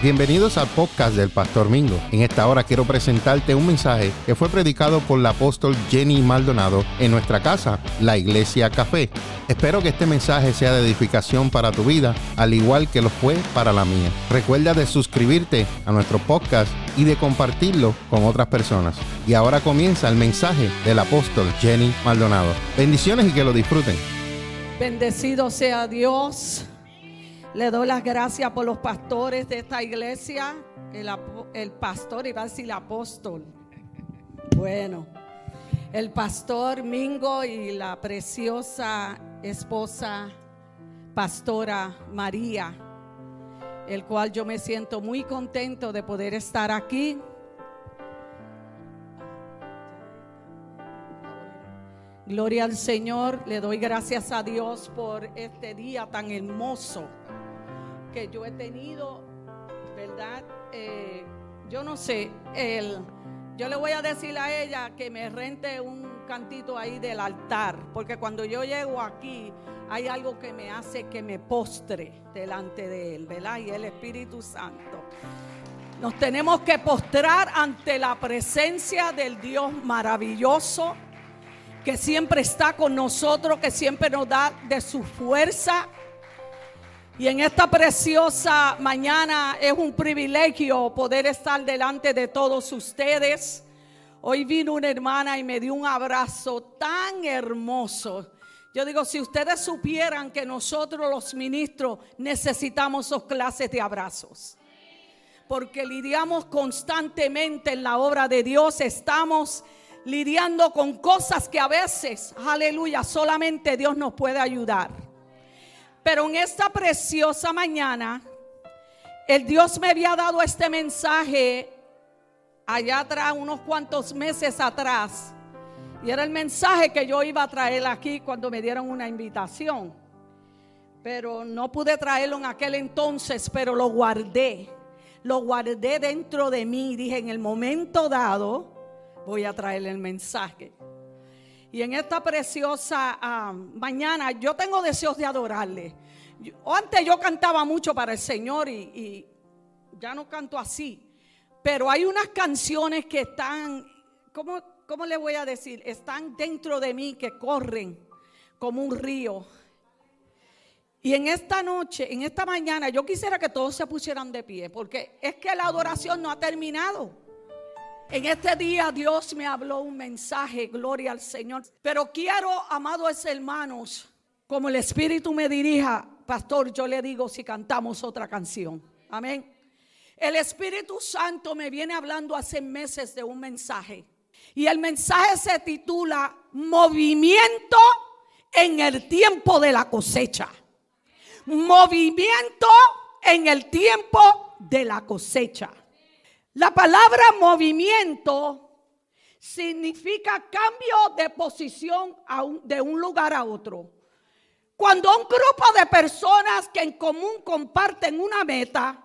Bienvenidos al podcast del Pastor Mingo. En esta hora quiero presentarte un mensaje que fue predicado por la apóstol Jenny Maldonado en nuestra casa, la Iglesia Café. Espero que este mensaje sea de edificación para tu vida, al igual que lo fue para la mía. Recuerda de suscribirte a nuestro podcast y de compartirlo con otras personas. Y ahora comienza el mensaje del apóstol Jenny Maldonado. Bendiciones y que lo disfruten. Bendecido sea Dios. Le doy las gracias por los pastores de esta iglesia. El, el pastor, iba a decir el apóstol. Bueno, el pastor Mingo y la preciosa esposa pastora María, el cual yo me siento muy contento de poder estar aquí. Gloria al Señor, le doy gracias a Dios por este día tan hermoso que yo he tenido, ¿verdad? Eh, yo no sé, el, yo le voy a decir a ella que me rente un cantito ahí del altar, porque cuando yo llego aquí hay algo que me hace que me postre delante de Él, ¿verdad? Y el Espíritu Santo. Nos tenemos que postrar ante la presencia del Dios maravilloso que siempre está con nosotros, que siempre nos da de su fuerza y en esta preciosa mañana es un privilegio poder estar delante de todos ustedes. Hoy vino una hermana y me dio un abrazo tan hermoso. Yo digo, si ustedes supieran que nosotros los ministros necesitamos esos clases de abrazos. Porque lidiamos constantemente en la obra de Dios, estamos lidiando con cosas que a veces, aleluya, solamente Dios nos puede ayudar. Pero en esta preciosa mañana, el Dios me había dado este mensaje allá atrás, unos cuantos meses atrás. Y era el mensaje que yo iba a traer aquí cuando me dieron una invitación. Pero no pude traerlo en aquel entonces, pero lo guardé. Lo guardé dentro de mí. Dije, en el momento dado, voy a traerle el mensaje. Y en esta preciosa ah, mañana yo tengo deseos de adorarle. antes yo cantaba mucho para el Señor y, ya no canto así. Pero hay unas canciones que están, ¿cómo, ¿cómo le voy a decir? Están dentro de mí que corren como un río. Y en esta noche, en esta mañana, yo quisiera que todos se pusieran de pie, porque es que la adoración no ha terminado. En este día Dios me habló un mensaje, gloria al Señor. Pero quiero, amados hermanos, como el Espíritu me dirija, pastor, yo le digo si cantamos otra canción. Amén. El Espíritu Santo me viene hablando hace meses de un mensaje. Y el mensaje se titula Movimiento en el tiempo de la cosecha. Movimiento en el tiempo de la cosecha. La palabra movimiento significa cambio de posición de un lugar a otro. Cuando un grupo de personas que en común comparten una meta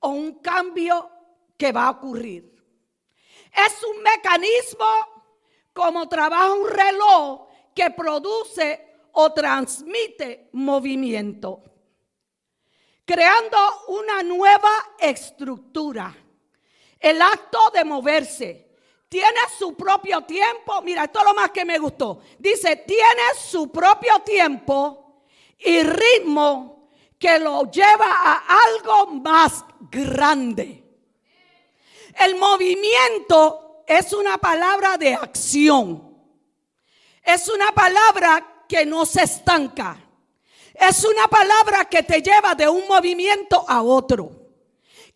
o un cambio que va a ocurrir. Es un mecanismo como trabaja un reloj que produce o transmite movimiento, creando una nueva estructura el acto de moverse. Tiene su propio tiempo. Mira, esto es lo más que me gustó. Dice, tiene su propio tiempo y ritmo que lo lleva a algo más grande. El movimiento es una palabra de acción. Es una palabra que no se estanca. Es una palabra que te lleva de un movimiento a otro.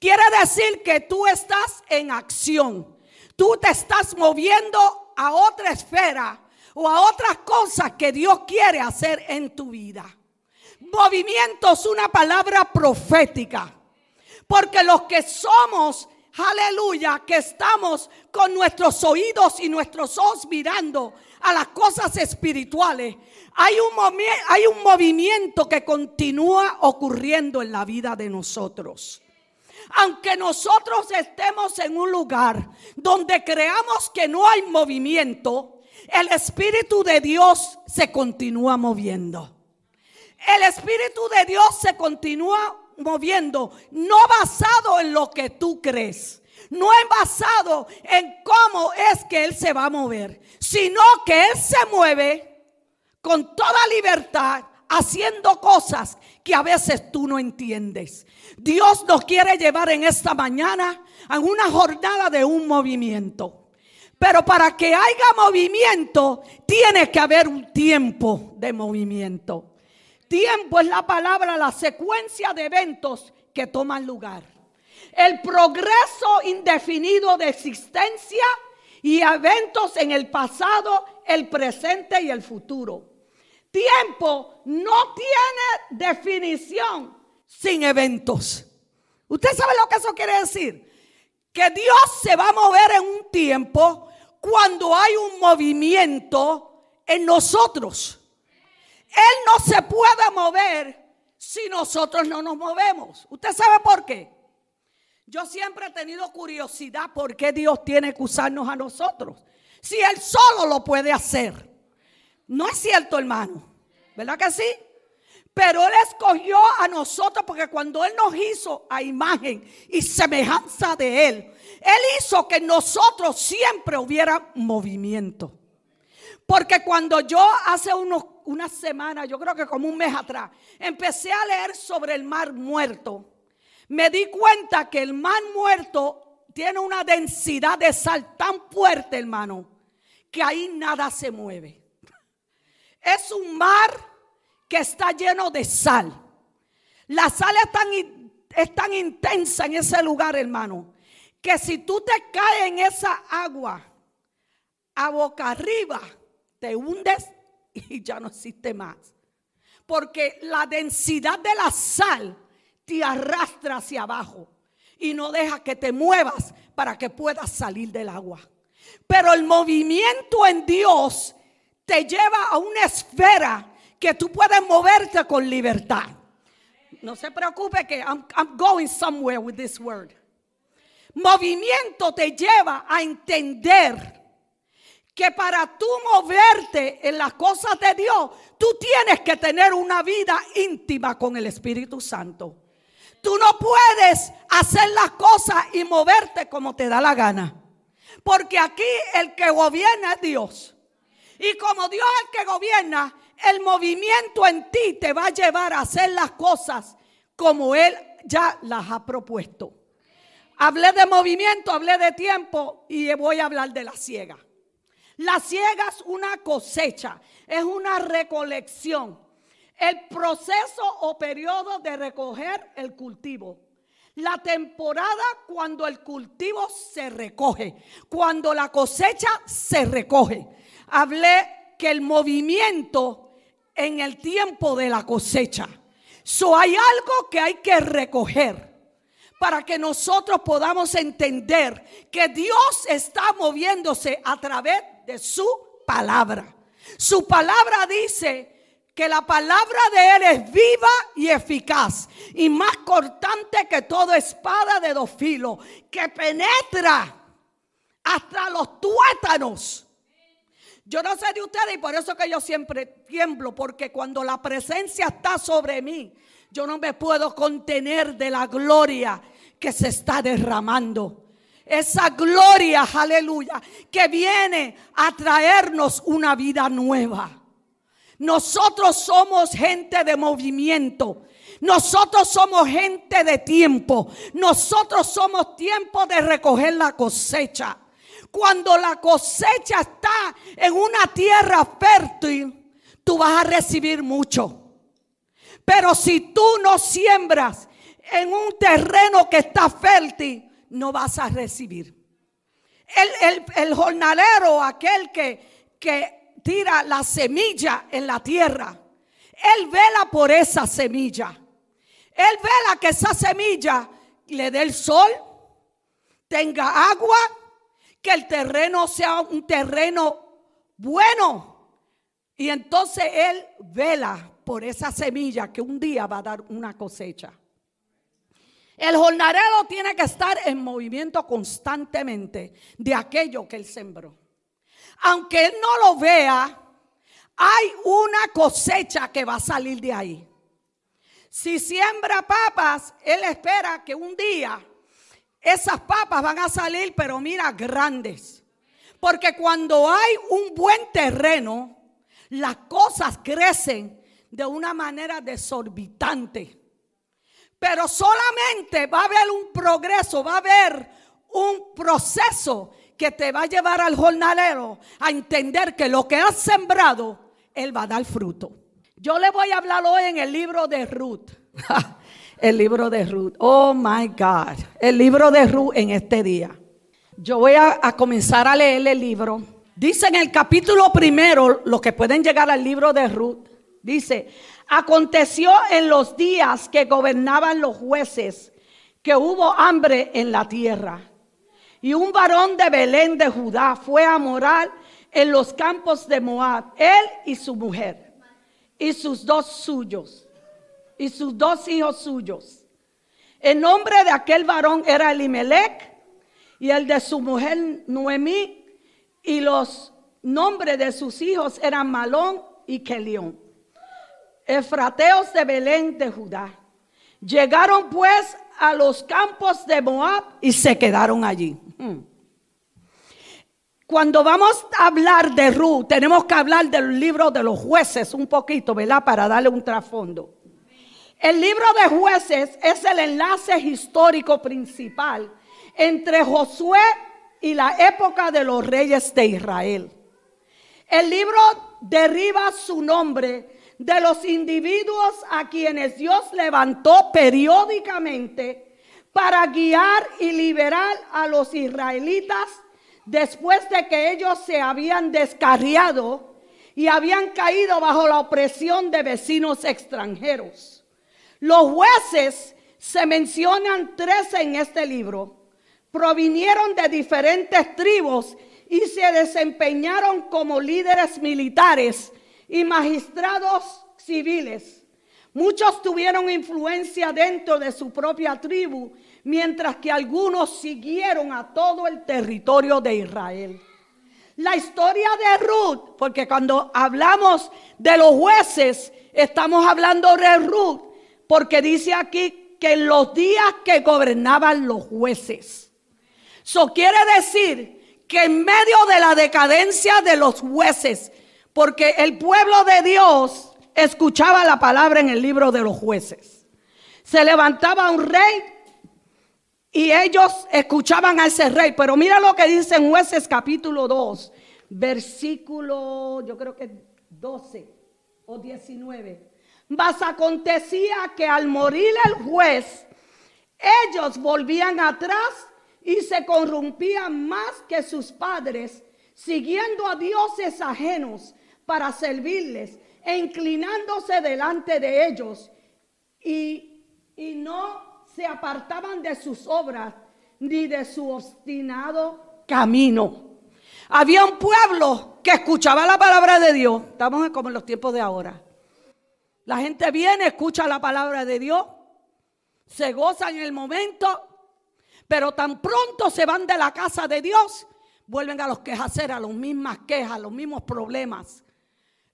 Quiere decir que tú estás en acción. Tú te estás moviendo a otra esfera o a otras cosas que Dios quiere hacer en tu vida. Movimiento es una palabra profética. Porque los que somos, aleluya, que estamos con nuestros oídos y nuestros ojos mirando a las cosas espirituales, hay un, hay un movimiento que continúa ocurriendo en la vida de nosotros. Aunque nosotros estemos en un lugar donde creamos que no hay movimiento, el Espíritu de Dios se continúa moviendo. El Espíritu de Dios se continúa moviendo, no basado en lo que tú crees. No es basado en cómo es que Él se va a mover, sino que Él se mueve con toda libertad, haciendo cosas que a veces tú no entiendes. Dios nos quiere llevar en esta mañana a una jornada de un movimiento. Pero para que haya movimiento, tiene que haber un tiempo de movimiento. Tiempo es la palabra, la secuencia de eventos que toman lugar. El progreso indefinido de existencia y eventos en el pasado, el presente y el futuro. Tiempo no tiene definición sin eventos. ¿Usted sabe lo que eso quiere decir? Que Dios se va a mover en un tiempo cuando hay un movimiento en nosotros. Él no se puede mover si nosotros no nos movemos. ¿Usted sabe por qué? Yo siempre he tenido curiosidad por qué Dios tiene que usarnos a nosotros. Si Él solo lo puede hacer. No es cierto, hermano. ¿Verdad que sí? Pero Él escogió a nosotros porque cuando Él nos hizo a imagen y semejanza de Él, Él hizo que nosotros siempre hubiera movimiento. Porque cuando yo hace unos, unas semanas, yo creo que como un mes atrás, empecé a leer sobre el mar muerto, me di cuenta que el mar muerto tiene una densidad de sal tan fuerte, hermano, que ahí nada se mueve. Es un mar que está lleno de sal. La sal es tan, intensa en ese lugar, hermano, que si tú te caes en esa agua a boca arriba, te hundes y ya no existe más. Porque la densidad de la sal te arrastra hacia abajo y no deja que te muevas para que puedas salir del agua. Pero el movimiento en Dios te lleva a una esfera que tú puedes moverte con libertad. No se preocupe que I'm, going somewhere with this word. Movimiento te lleva a entender que para tú moverte en las cosas de Dios, tú tienes que tener una vida íntima con el Espíritu Santo. Tú no puedes hacer las cosas y moverte como te da la gana. Porque aquí el que gobierna es Dios. Y como Dios es el que gobierna, el movimiento en ti te va a llevar a hacer las cosas como Él ya las ha propuesto. Hablé de movimiento, hablé de tiempo y voy a hablar de la ciega. La ciega es una cosecha, es una recolección. El proceso o periodo de recoger el cultivo. La temporada cuando el cultivo se recoge, cuando la cosecha se recoge. Hablé que el movimiento en el tiempo de la cosecha. So hay algo que hay que recoger para que nosotros podamos entender que Dios está moviéndose a través de su palabra. Su palabra dice que la palabra de Él es viva y eficaz y más cortante que toda espada de dos filos, que penetra hasta los tuétanos yo no sé de ustedes y por eso que yo siempre tiemblo, porque cuando la presencia está sobre mí, yo no me puedo contener de la gloria que se está derramando. Esa gloria, aleluya, que viene a traernos una vida nueva. Nosotros somos gente de movimiento. Nosotros somos gente de tiempo. Nosotros somos tiempo de recoger la cosecha. Cuando la cosecha está en una tierra fértil, tú vas a recibir mucho. Pero si tú no siembras en un terreno que está fértil, no vas a recibir. El, jornalero, aquel que, que tira la semilla en la tierra, él vela por esa semilla. Él vela que esa semilla le dé el sol, tenga agua que el terreno sea un terreno bueno. Y entonces Él vela por esa semilla que un día va a dar una cosecha. El jornalero tiene que estar en movimiento constantemente de aquello que él sembró. Aunque él no lo vea, hay una cosecha que va a salir de ahí. Si siembra papas, él espera que un día esas papas van a salir, pero mira, grandes. Porque cuando hay un buen terreno, las cosas crecen de una manera desorbitante. Pero solamente va a haber un progreso, va a haber un proceso que te va a llevar al jornalero a entender que lo que has sembrado, él va a dar fruto. Yo le voy a hablar hoy en el libro de Ruth. el libro de Ruth. Oh my God. El libro de Ruth en este día. Yo voy a, comenzar a leer el libro. Dice en el capítulo primero, los que pueden llegar al libro de Ruth, dice, Aconteció en los días que gobernaban los jueces que hubo hambre en la tierra. Y un varón de Belén de Judá fue a morar en los campos de Moab, él y su mujer, y sus dos suyos, y sus dos hijos suyos. El nombre de aquel varón era Elimelech, y el de su mujer Noemí, y los nombres de sus hijos eran Malón y Kelión efrateos de Belén de Judá. Llegaron pues a los campos de Moab y se quedaron allí. Hmm. Cuando vamos a hablar de Ruth, tenemos que hablar del libro de los jueces un poquito, ¿verdad? Para darle un trasfondo. El libro de jueces es el enlace histórico principal entre Josué y la época de los reyes de Israel. El libro deriva su nombre de los individuos a quienes Dios levantó periódicamente para guiar y liberar a los israelitas después de que ellos se habían descarriado y habían caído bajo la opresión de vecinos extranjeros. Los jueces se mencionan tres en este libro. Provinieron de diferentes tribus y se desempeñaron como líderes militares y magistrados civiles. Muchos tuvieron influencia dentro de su propia tribu, mientras que algunos siguieron a todo el territorio de Israel. La historia de Ruth, porque cuando hablamos de los jueces, estamos hablando de Ruth, porque dice aquí que en los días que gobernaban los jueces. Eso quiere decir que en medio de la decadencia de los jueces, porque el pueblo de Dios escuchaba la palabra en el libro de los jueces. Se levantaba un rey y ellos escuchaban a ese rey. Pero mira lo que dice en jueces capítulo 2, versículo, yo creo que 12 o 19. Mas acontecía que al morir el juez, ellos volvían atrás y se corrompían más que sus padres, siguiendo a dioses ajenos para servirles e inclinándose delante de ellos y, y no se apartaban de sus obras ni de su obstinado camino. Había un pueblo que escuchaba la palabra de Dios. Estamos como en los tiempos de ahora. La gente viene, escucha la palabra de Dios, se goza en el momento, pero tan pronto se van de la casa de Dios, vuelven a los quejaceros, a las mismas quejas, a los mismos problemas.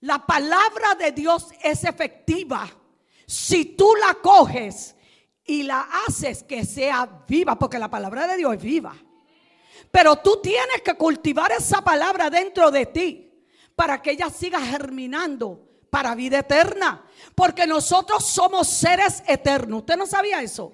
La palabra de Dios es efectiva si tú la coges y la haces que sea viva, porque la palabra de Dios es viva. Pero tú tienes que cultivar esa palabra dentro de ti para que ella siga germinando para vida eterna. Porque nosotros somos seres eternos. ¿Usted no sabía eso?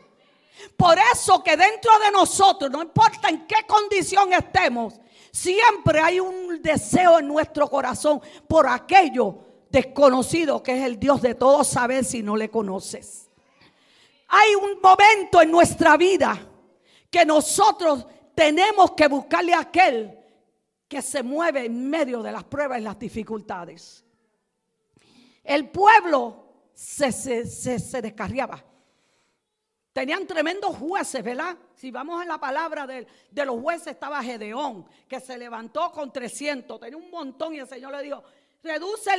Por eso que dentro de nosotros, no importa en qué condición estemos, Siempre hay un deseo en nuestro corazón por aquello desconocido que es el Dios de todos saber si no le conoces. Hay un momento en nuestra vida que nosotros tenemos que buscarle a aquel que se mueve en medio de las pruebas y las dificultades. El pueblo se, se, se descarriaba. Tenían tremendos jueces, ¿verdad? Si vamos en la palabra de, los jueces, estaba Gedeón, que se levantó con 300, tenía un montón y el Señor le dijo, reduce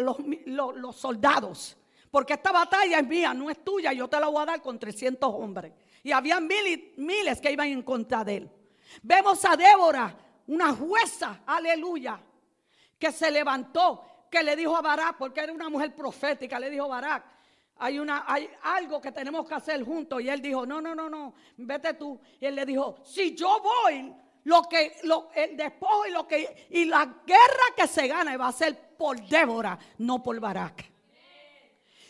los, soldados, porque esta batalla es mía, no es tuya, yo te la voy a dar con 300 hombres. Y había miles que iban en contra de él. Vemos a Débora, una jueza, aleluya, que se levantó, que le dijo a Barak, porque era una mujer profética, le dijo Barak, hay, una, hay algo que tenemos que hacer juntos. Y él dijo, no, no, no, no, vete tú. Y él le dijo, si yo voy, lo que, lo, el despojo y, lo que, y la guerra que se gane va a ser por Débora, no por Barak.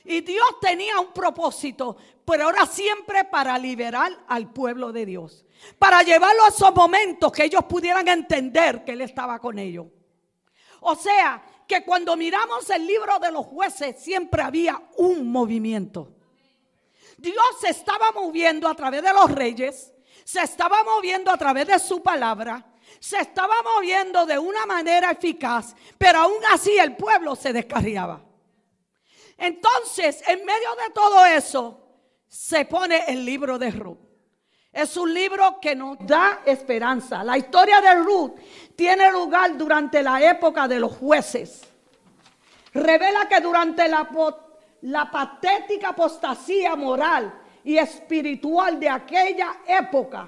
Y Dios tenía un propósito, pero ahora siempre para liberar al pueblo de Dios. Para llevarlo a esos momentos que ellos pudieran entender que Él estaba con ellos. O sea, que cuando miramos el libro de los jueces siempre había un movimiento. Dios se estaba moviendo a través de los reyes, se estaba moviendo a través de su palabra, se estaba moviendo de una manera eficaz, pero aún así el pueblo se descarriaba. Entonces, en medio de todo eso, se pone el libro de Ruth. Es un libro que nos da esperanza. La historia de Ruth tiene lugar durante la época de los jueces. Revela que durante la, la patética apostasía moral y espiritual de aquella época,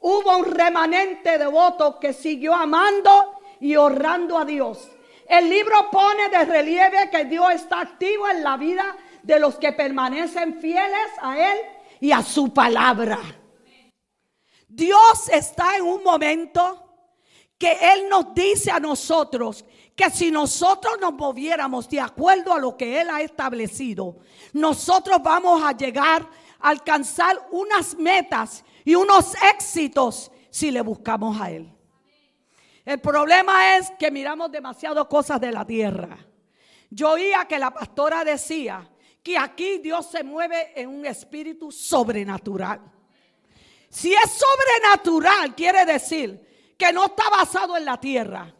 hubo un remanente devoto que siguió amando y honrando a Dios el libro pone de relieve que Dios está activo en la vida de los que permanecen fieles a Él y a su palabra. Dios está en un momento que Él nos dice a nosotros que si nosotros nos moviéramos de acuerdo a lo que Él ha establecido, nosotros vamos a llegar a alcanzar unas metas y unos éxitos si le buscamos a Él. El problema es que miramos demasiado cosas de la tierra. Yo oía que la pastora decía que aquí Dios se mueve en un espíritu sobrenatural. Si es sobrenatural, quiere decir que no está basado en la tierra.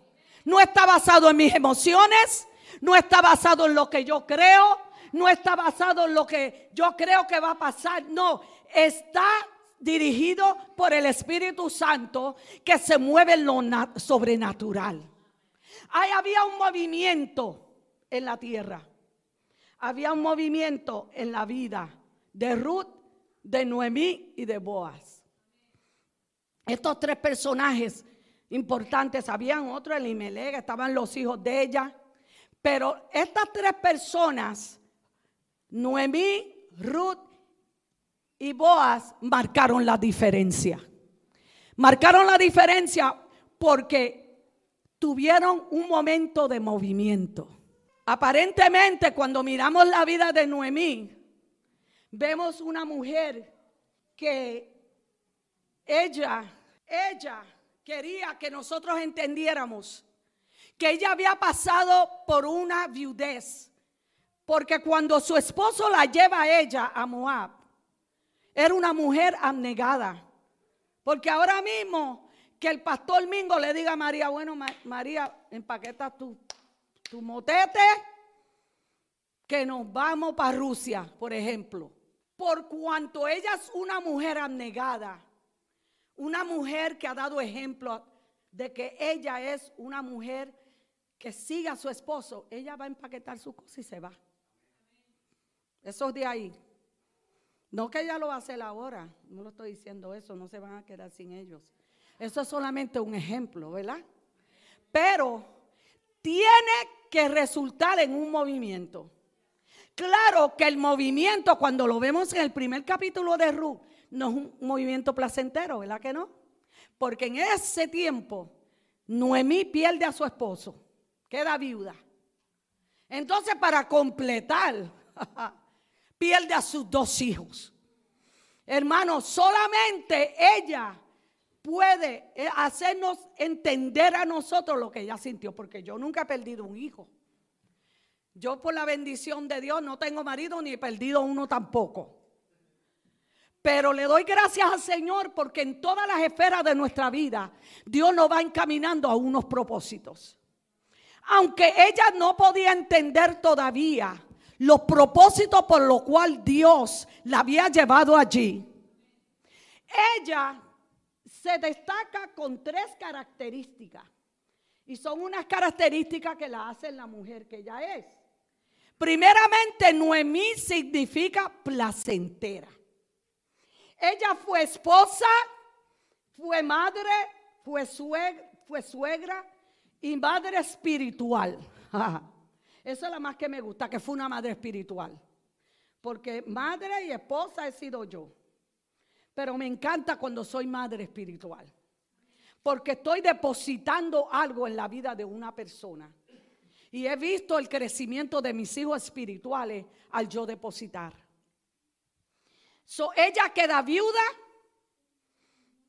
No está basado en mis emociones, no está basado en lo que yo creo, no está basado en lo que yo creo que va a pasar. No, está dirigido por el Espíritu Santo que se mueve en lo sobrenatural. Ahí había un movimiento en la tierra. Había un movimiento en la vida de Ruth, de Noemí y de Boaz. Estos tres personajes importantes, habían otro, Elimelech, estaban los hijos de ella. Pero estas tres personas, Noemí, Ruth y Boaz marcaron la diferencia. Marcaron la diferencia porque tuvieron un momento de movimiento. Aparentemente, cuando miramos la vida de Noemí, vemos una mujer que ella, ella quería que nosotros entendiéramos que ella había pasado por una viudez. Porque cuando su esposo la lleva a ella a Moab, era una mujer abnegada. Porque ahora mismo que el pastor Mingo le diga a María, bueno, María, empaqueta tu, tu motete, que nos vamos para Rusia, por ejemplo. Por cuanto ella es una mujer abnegada, una mujer que ha dado ejemplo de que ella es una mujer que siga a su esposo, ella va a empaquetar su cosa y se va. Eso es de ahí. No que ella lo va a hacer ahora, no lo estoy diciendo eso, no se van a quedar sin ellos. Eso es solamente un ejemplo, ¿verdad? Pero tiene que resultar en un movimiento. Claro que el movimiento, cuando lo vemos en el primer capítulo de Ruth, no es un movimiento placentero, ¿verdad que no? Porque en ese tiempo Noemí pierde a su esposo, queda viuda. Entonces, para completar pierde a sus dos hijos. Hermano, solamente ella puede eh, hacernos entender a nosotros lo que ella sintió, porque yo nunca he perdido un hijo. Yo por la bendición de Dios no tengo marido ni he perdido uno tampoco. Pero le doy gracias al Señor porque en todas las esferas de nuestra vida Dios nos va encaminando a unos propósitos. Aunque ella no podía entender todavía los propósitos por los cuales Dios la había llevado allí, ella se destaca con tres características. Y son unas características que la hacen la mujer que ella es. Primeramente, Noemí significa placentera. Ella fue esposa, fue madre, fue suegra, fue suegra y madre espiritual. Eso es la más que me gusta, que fue una madre espiritual. porque madre y esposa he sido yo. Pero me encanta cuando soy madre espiritual, porque estoy depositando algo en la vida de una persona. Y he visto el crecimiento de mis hijos espirituales al yo depositar. So, ella queda viuda,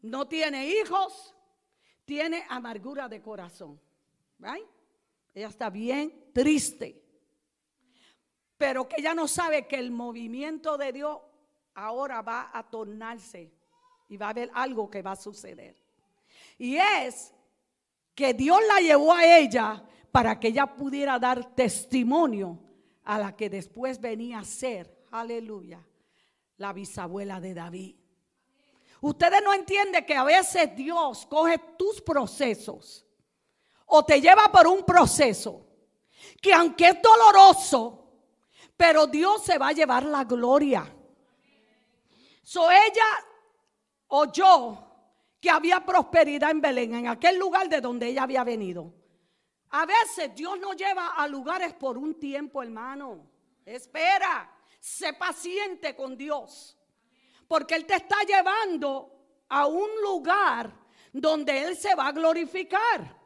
no tiene hijos, tiene amargura de corazón. Ella está bien triste. Pero que ella no sabe que el movimiento de Dios ahora va a tornarse y va a haber algo que va a suceder. Y es que Dios la llevó a ella para que ella pudiera dar testimonio a la que después venía a ser, aleluya, la bisabuela de David. Ustedes no entienden que a veces Dios coge tus procesos o te lleva por un proceso que aunque es doloroso, pero Dios se va a llevar la gloria. So ella oyó que había prosperidad en Belén, en aquel lugar de donde ella había venido. A veces Dios nos lleva a lugares por un tiempo, hermano. Espera, sé paciente con Dios. Porque Él te está llevando a un lugar donde Él se va a glorificar.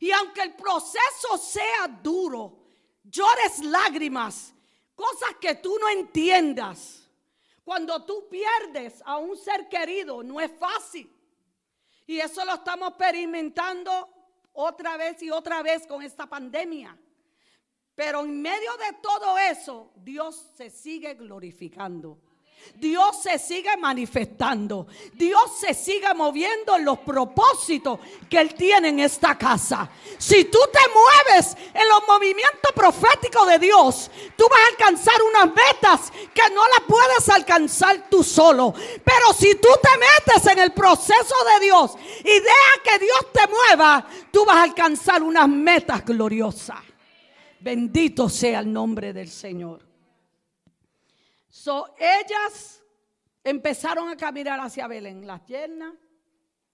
Y aunque el proceso sea duro, llores lágrimas, cosas que tú no entiendas. Cuando tú pierdes a un ser querido, no es fácil. Y eso lo estamos experimentando otra vez y otra vez con esta pandemia. Pero en medio de todo eso, Dios se sigue glorificando. Dios se sigue manifestando. Dios se sigue moviendo en los propósitos que Él tiene en esta casa. Si tú te mueves en los movimientos proféticos de Dios, tú vas a alcanzar unas metas que no las puedes alcanzar tú solo. Pero si tú te metes en el proceso de Dios y deja que Dios te mueva, tú vas a alcanzar unas metas gloriosas. Bendito sea el nombre del Señor. So, ellas empezaron a caminar hacia Belén, las yernas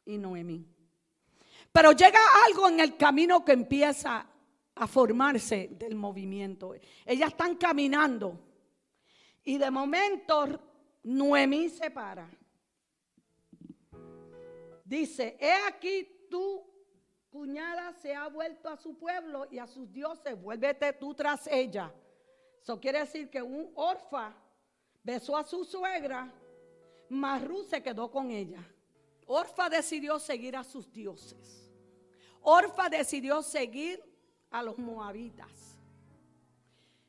y Noemí. Pero llega algo en el camino que empieza a formarse del movimiento. Ellas están caminando y de momento Noemí se para. Dice, he aquí tu cuñada se ha vuelto a su pueblo y a sus dioses, vuélvete tú tras ella. Eso quiere decir que un orfa besó a su suegra, Marú se quedó con ella. Orfa decidió seguir a sus dioses. Orfa decidió seguir a los moabitas.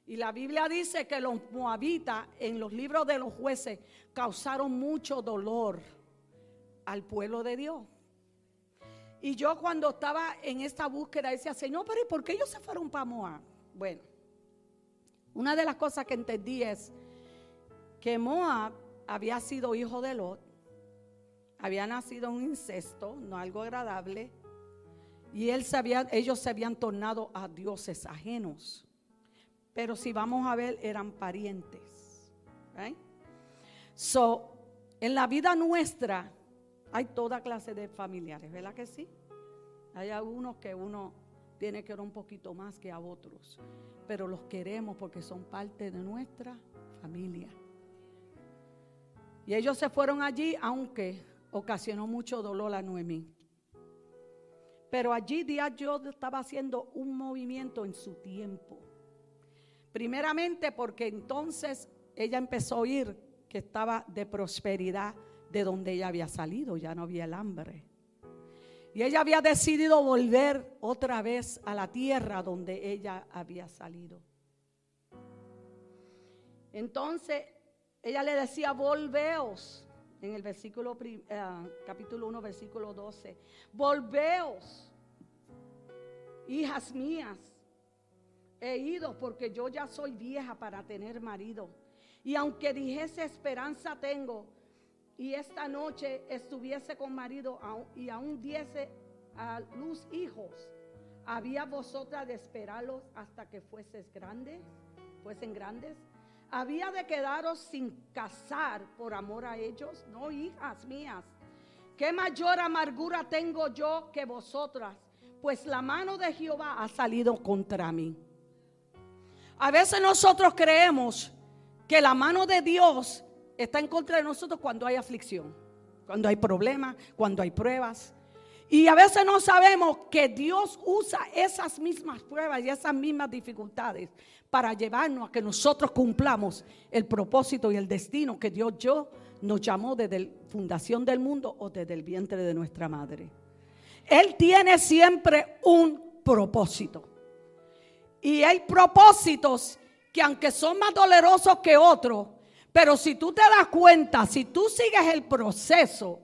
Y la Biblia dice que los moabitas en los libros de los jueces causaron mucho dolor al pueblo de Dios. Y yo cuando estaba en esta búsqueda decía, Señor, pero ¿y por qué ellos se fueron para Moab? Bueno, una de las cosas que entendí es que Moab había sido hijo de Lot, había nacido un incesto, no algo agradable, y él ellos se habían tornado a dioses ajenos. Pero si vamos a ver, eran parientes. So, en la vida nuestra hay toda clase de familiares, ¿verdad que sí? Hay algunos que uno tiene que ver un poquito más que a otros, pero los queremos porque son parte de nuestra familia. Y ellos se fueron allí, aunque ocasionó mucho dolor a Noemí. Pero allí Dios estaba haciendo un movimiento en su tiempo. Primeramente porque entonces ella empezó a oír que estaba de prosperidad de donde ella había salido, ya no había el hambre. Y ella había decidido volver otra vez a la tierra donde ella había salido. Entonces ella le decía, volveos, en el versículo, eh, capítulo 1, versículo 12, volveos, hijas mías, he ido porque yo ya soy vieja para tener marido. Y aunque dijese esperanza tengo, y esta noche estuviese con marido y aún diese a luz hijos, ¿había vosotras de esperarlos hasta que fueses grandes? ¿Fuesen grandes? Había de quedaros sin casar por amor a ellos? No, hijas mías, ¿qué mayor amargura tengo yo que vosotras? Pues la mano de Jehová ha salido contra mí. A veces nosotros creemos que la mano de Dios está en contra de nosotros cuando hay aflicción, cuando hay problemas, cuando hay pruebas. Y a veces no sabemos que Dios usa esas mismas pruebas y esas mismas dificultades para llevarnos a que nosotros cumplamos el propósito y el destino que Dios yo nos llamó desde la fundación del mundo o desde el vientre de nuestra madre. Él tiene siempre un propósito. Y hay propósitos que aunque son más dolorosos que otros, pero si tú te das cuenta, si tú sigues el proceso,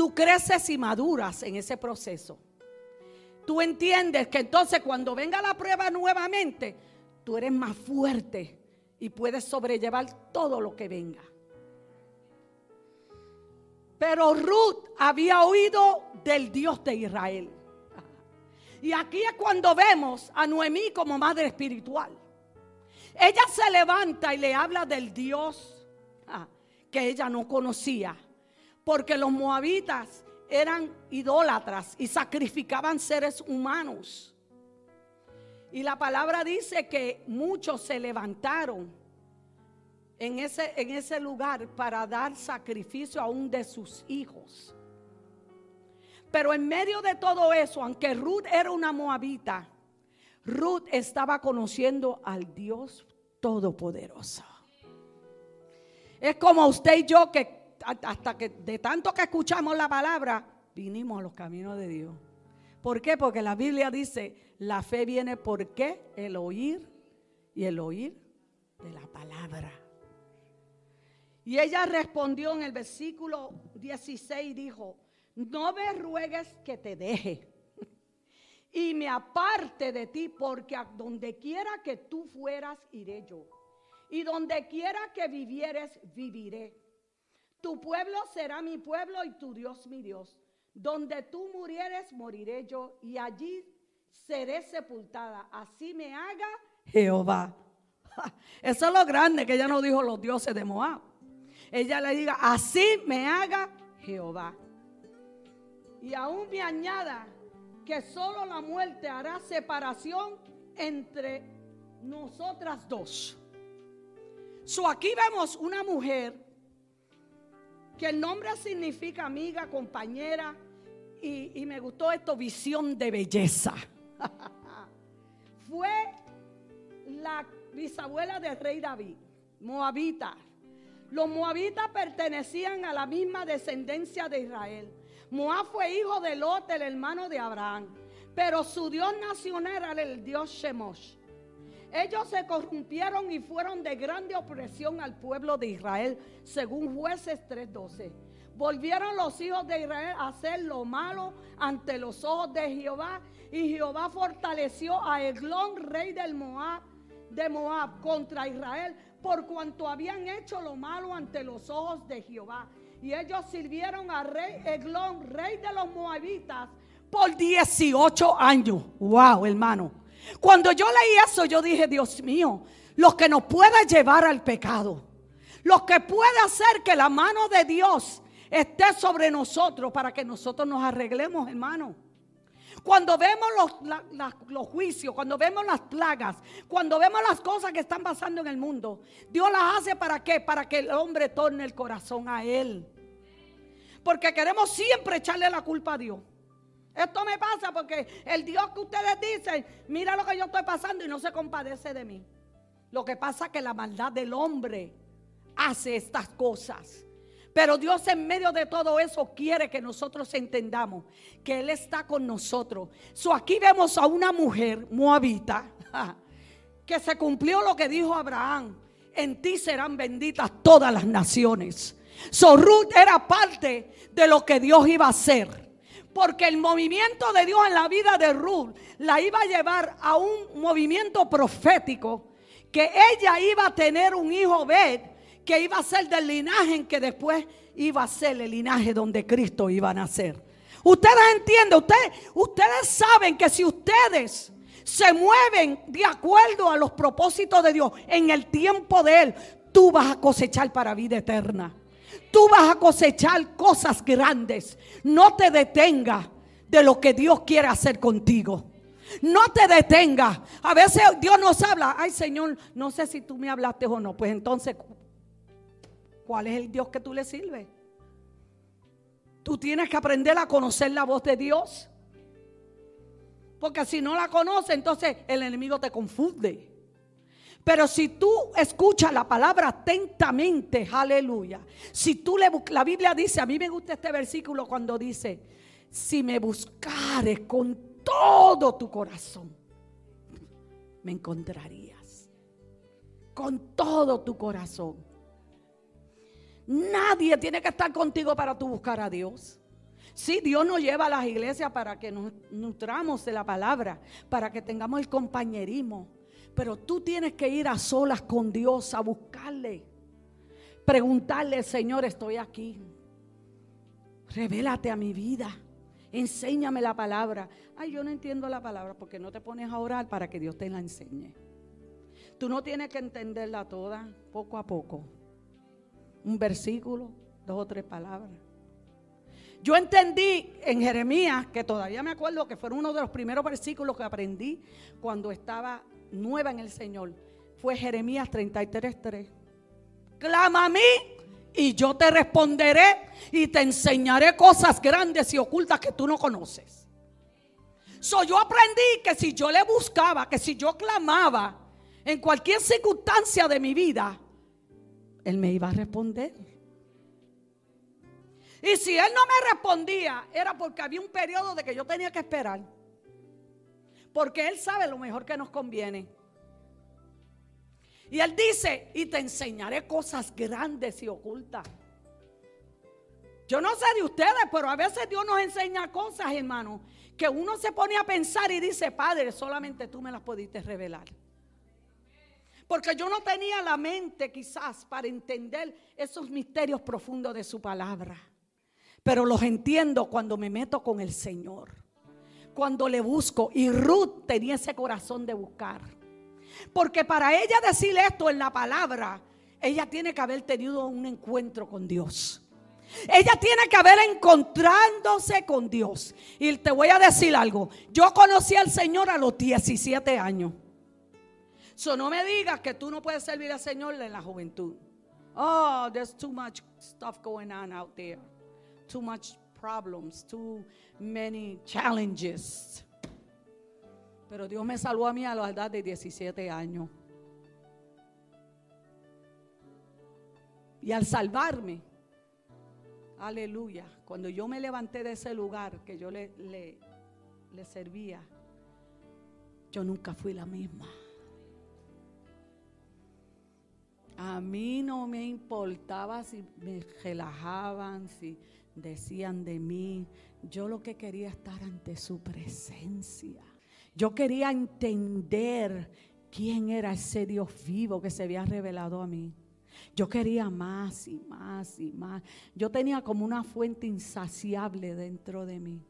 tú creces y maduras en ese proceso. Tú entiendes que entonces cuando venga la prueba nuevamente, tú eres más fuerte y puedes sobrellevar todo lo que venga. Pero Ruth había oído del Dios de Israel. Y aquí es cuando vemos a Noemí como madre espiritual. Ella se levanta y le habla del Dios ah, que ella no conocía. Porque los moabitas eran idólatras y sacrificaban seres humanos. Y la palabra dice que muchos se levantaron en ese, en ese lugar para dar sacrificio a un de sus hijos. Pero en medio de todo eso, aunque Ruth era una moabita, Ruth estaba conociendo al Dios Todopoderoso. Es como usted y yo que hasta que de tanto que escuchamos la palabra, vinimos a los caminos de Dios. ¿Por qué? Porque la Biblia dice, la fe viene por qué? El oír y el oír de la palabra. Y ella respondió en el versículo 16, dijo, no me ruegues que te deje y me aparte de ti, porque donde quiera que tú fueras, iré yo. Y donde quiera que vivieres, viviré. Tu pueblo será mi pueblo y tu Dios mi Dios. Donde tú murieres, moriré yo, y allí seré sepultada. Así me haga Jehová. Eso es lo grande que ella no dijo los dioses de Moab. Ella le diga, así me haga Jehová. Y aún me añada que solo la muerte hará separación entre nosotras dos. So aquí vemos una mujer que el nombre significa amiga, compañera, y, me gustó esto, visión de belleza. Fue la bisabuela del rey David, Moabita. Los moabitas pertenecían a la misma descendencia de Israel. Moab fue hijo de Lot, el hermano de Abraham. Pero su Dios nacional era el Dios Shemosh. Ellos se corrompieron y fueron de grande opresión al pueblo de Israel, según jueces 3:12. Volvieron los hijos de Israel a hacer lo malo ante los ojos de Jehová. Y Jehová fortaleció a Eglón, rey del Moab, de Moab, contra Israel por cuanto habían hecho lo malo ante los ojos de Jehová. Y ellos sirvieron a rey Eglón, rey de los moabitas, por 18 años. Wow, hermano. Cuando yo leí eso, yo dije, Dios mío, lo que nos pueda llevar al pecado, lo que puede hacer que la mano de Dios esté sobre nosotros para que nosotros nos arreglemos, hermano. Cuando vemos los, juicios, cuando vemos las plagas, cuando vemos las cosas que están pasando en el mundo, Dios las hace para qué? Para que el hombre torne el corazón a Él. Porque queremos siempre echarle la culpa a Dios. Esto me pasa porque el Dios que ustedes dicen, mira lo que yo estoy pasando y no se compadece de mí. Lo que pasa es que la maldad del hombre hace estas cosas. Pero Dios en medio de todo eso quiere que nosotros entendamos que Él está con nosotros. So aquí vemos a una mujer moabita que se cumplió lo que dijo Abraham. En ti serán benditas todas las naciones. So Ruth era parte de lo que Dios iba a hacer. Porque el movimiento de Dios en la vida de Ruth la iba a llevar a un movimiento profético que ella iba a tener un hijo Bet que iba a ser del linaje que después iba a ser el linaje donde Cristo iba a nacer. Ustedes entienden, ustedes, ustedes saben que si ustedes se mueven de acuerdo a los propósitos de Dios en el tiempo de Él, tú vas a cosechar para vida eterna. Tú vas a cosechar cosas grandes. No te detenga de lo que Dios quiere hacer contigo. No te detengas. A veces Dios nos habla. Ay, Señor, no sé si tú me hablaste o no. Pues entonces, ¿cuál es el Dios que tú le sirves? Tú tienes que aprender a conocer la voz de Dios. Porque si no la conoces, entonces el enemigo te confunde. Pero si tú escuchas la palabra atentamente, aleluya. Si tú le la Biblia dice, a mí me gusta este versículo cuando dice, si me buscares con todo tu corazón, me encontrarías. Con todo tu corazón. Nadie tiene que estar contigo para tú buscar a Dios. Sí, Dios nos lleva a las iglesias para que nos nutramos de la palabra, para que tengamos el compañerismo. Pero tú tienes que ir a solas con Dios a buscarle. Preguntarle, Señor, estoy aquí. Revélate a mi vida. Enséñame la palabra. Ay, yo no entiendo la palabra porque no te pones a orar para que Dios te la enseñe. Tú no tienes que entenderla toda, poco a poco. Un versículo, dos o tres palabras. Yo entendí en Jeremías, que todavía me acuerdo que fue uno de los primeros versículos que aprendí cuando estaba nueva en el Señor. Fue Jeremías 33.3. Clama a mí y yo te responderé y te enseñaré cosas grandes y ocultas que tú no conoces. So, yo aprendí que si yo le buscaba, que si yo clamaba en cualquier circunstancia de mi vida, Él me iba a responder. Y si él no me respondía, era porque había un periodo de que yo tenía que esperar. Porque él sabe lo mejor que nos conviene. Y él dice, y te enseñaré cosas grandes y ocultas. Yo no sé de ustedes, pero a veces Dios nos enseña cosas, hermano, que uno se pone a pensar y dice, Padre, solamente tú me las pudiste revelar. Porque yo no tenía la mente quizás para entender esos misterios profundos de su palabra. Pero los entiendo cuando me meto con el Señor. Cuando le busco. Y Ruth tenía ese corazón de buscar. Porque para ella decir esto en la palabra, ella tiene que haber tenido un encuentro con Dios. Ella tiene que haber encontrándose con Dios. Y te voy a decir algo. Yo conocí al Señor a los 17 años. So no me digas que tú no puedes servir al Señor en la juventud. Oh, there's too much stuff going on out there too much problems, too many challenges. Pero Dios me salvó a mí a la edad de 17 años. Y al salvarme, aleluya, cuando yo me levanté de ese lugar que yo le, le, le servía, yo nunca fui la misma. A mí no me importaba si me relajaban, si decían de mí. Yo lo que quería estar ante su presencia. Yo quería entender quién era ese Dios vivo que se había revelado a mí. Yo quería más y más y más. Yo tenía como una fuente insaciable dentro de mí.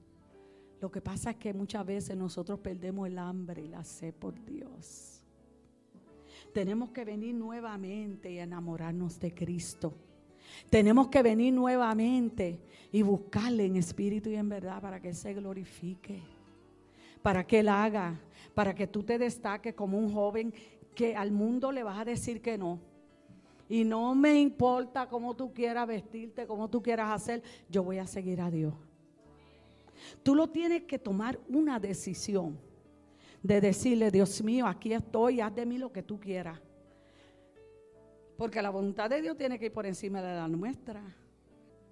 Lo que pasa es que muchas veces nosotros perdemos el hambre y la sed por Dios. Tenemos que venir nuevamente y enamorarnos de Cristo. Tenemos que venir nuevamente y buscarle en espíritu y en verdad para que Él se glorifique, para que Él haga, para que tú te destaques como un joven que al mundo le vas a decir que no. Y no me importa cómo tú quieras vestirte, cómo tú quieras hacer, yo voy a seguir a Dios. Tú lo tienes que tomar una decisión de decirle, Dios mío, aquí estoy, haz de mí lo que tú quieras. Porque la voluntad de Dios tiene que ir por encima de la nuestra.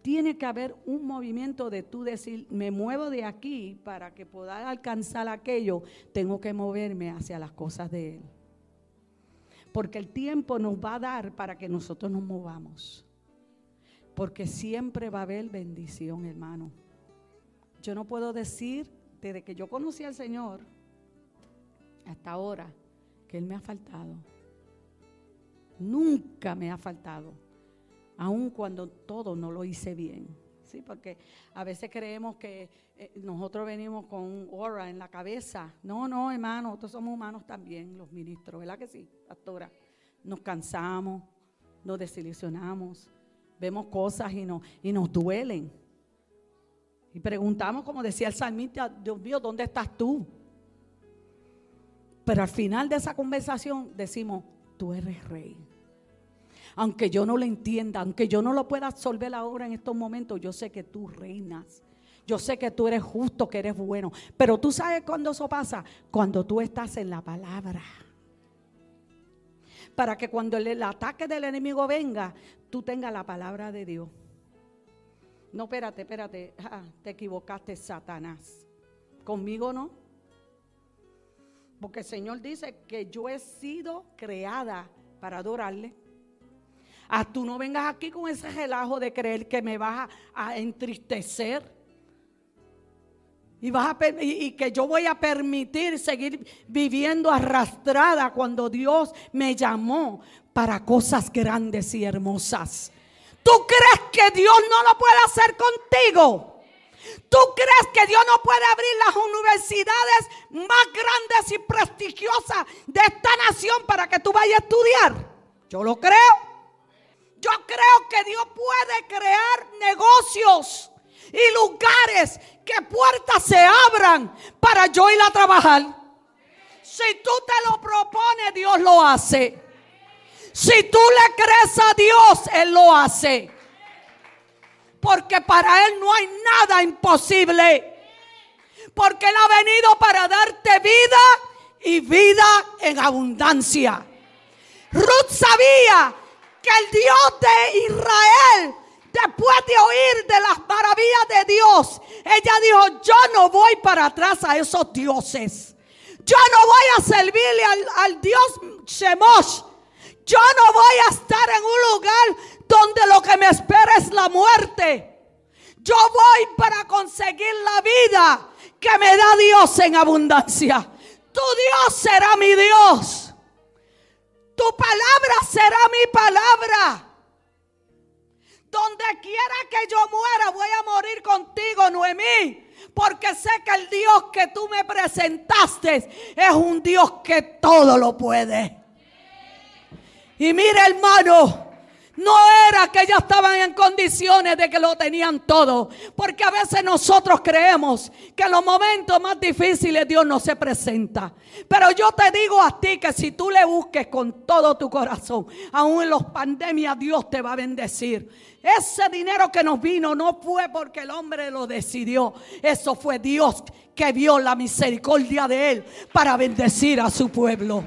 Tiene que haber un movimiento de tú decir, me muevo de aquí para que pueda alcanzar aquello, tengo que moverme hacia las cosas de Él. Porque el tiempo nos va a dar para que nosotros nos movamos. Porque siempre va a haber bendición, hermano. Yo no puedo decir, desde que yo conocí al Señor hasta ahora, que Él me ha faltado. Nunca me ha faltado, aun cuando todo no lo hice bien. Sí, porque a veces creemos que eh, nosotros venimos con un aura en la cabeza. No, no, hermano, nosotros somos humanos también, los ministros, ¿verdad que sí, pastora? Nos cansamos, nos desilusionamos, vemos cosas y, no, y nos duelen. Y preguntamos, como decía el salmista, Dios mío, ¿dónde estás tú? Pero al final de esa conversación decimos, tú eres rey. Aunque yo no lo entienda, aunque yo no lo pueda absorber ahora en estos momentos, yo sé que tú reinas. Yo sé que tú eres justo, que eres bueno. Pero tú sabes cuándo eso pasa. Cuando tú estás en la palabra. Para que cuando el, ataque del enemigo venga, tú tengas la palabra de Dios. No, espérate, espérate. Ah, te equivocaste, Satanás. Conmigo no. Porque el Señor dice que yo he sido creada para adorarle. Ah, tú no vengas aquí con ese relajo de creer que me vas a, entristecer. Y, vas a, y, que yo voy a permitir seguir viviendo arrastrada cuando Dios me llamó para cosas grandes y hermosas. ¿Tú crees que Dios no lo puede hacer contigo? ¿Tú crees que Dios no puede abrir las universidades más grandes y prestigiosas de esta nación para que tú vayas a estudiar? Yo lo creo. Yo creo que Dios puede crear negocios y lugares que puertas se abran para yo ir a trabajar. Si tú te lo propones, Dios lo hace. Si tú le crees a Dios, Él lo hace. Porque para Él no hay nada imposible. Porque Él ha venido para darte vida y vida en abundancia. Ruth sabía que el Dios de Israel, después de oír de las maravillas de Dios, ella dijo, yo no voy para atrás a esos dioses. Yo no voy a servirle al, Dios Shemosh. Yo no voy a estar en un lugar donde lo que me espera es la muerte. Yo voy para conseguir la vida que me da Dios en abundancia. Tu Dios será mi Dios. Tu palabra será mi palabra. Donde quiera que yo muera, voy a morir contigo, Noemí. Porque sé que el Dios que tú me presentaste es un Dios que todo lo puede. Y mire, hermano, no era que ellas estaban en condiciones de que lo tenían todo. Porque a veces nosotros creemos que en los momentos más difíciles Dios no se presenta. Pero yo te digo a ti que si tú le busques con todo tu corazón, aún en los pandemias Dios te va a bendecir. Ese dinero que nos vino no fue porque el hombre lo decidió. Eso fue Dios que vio la misericordia de él para bendecir a su pueblo.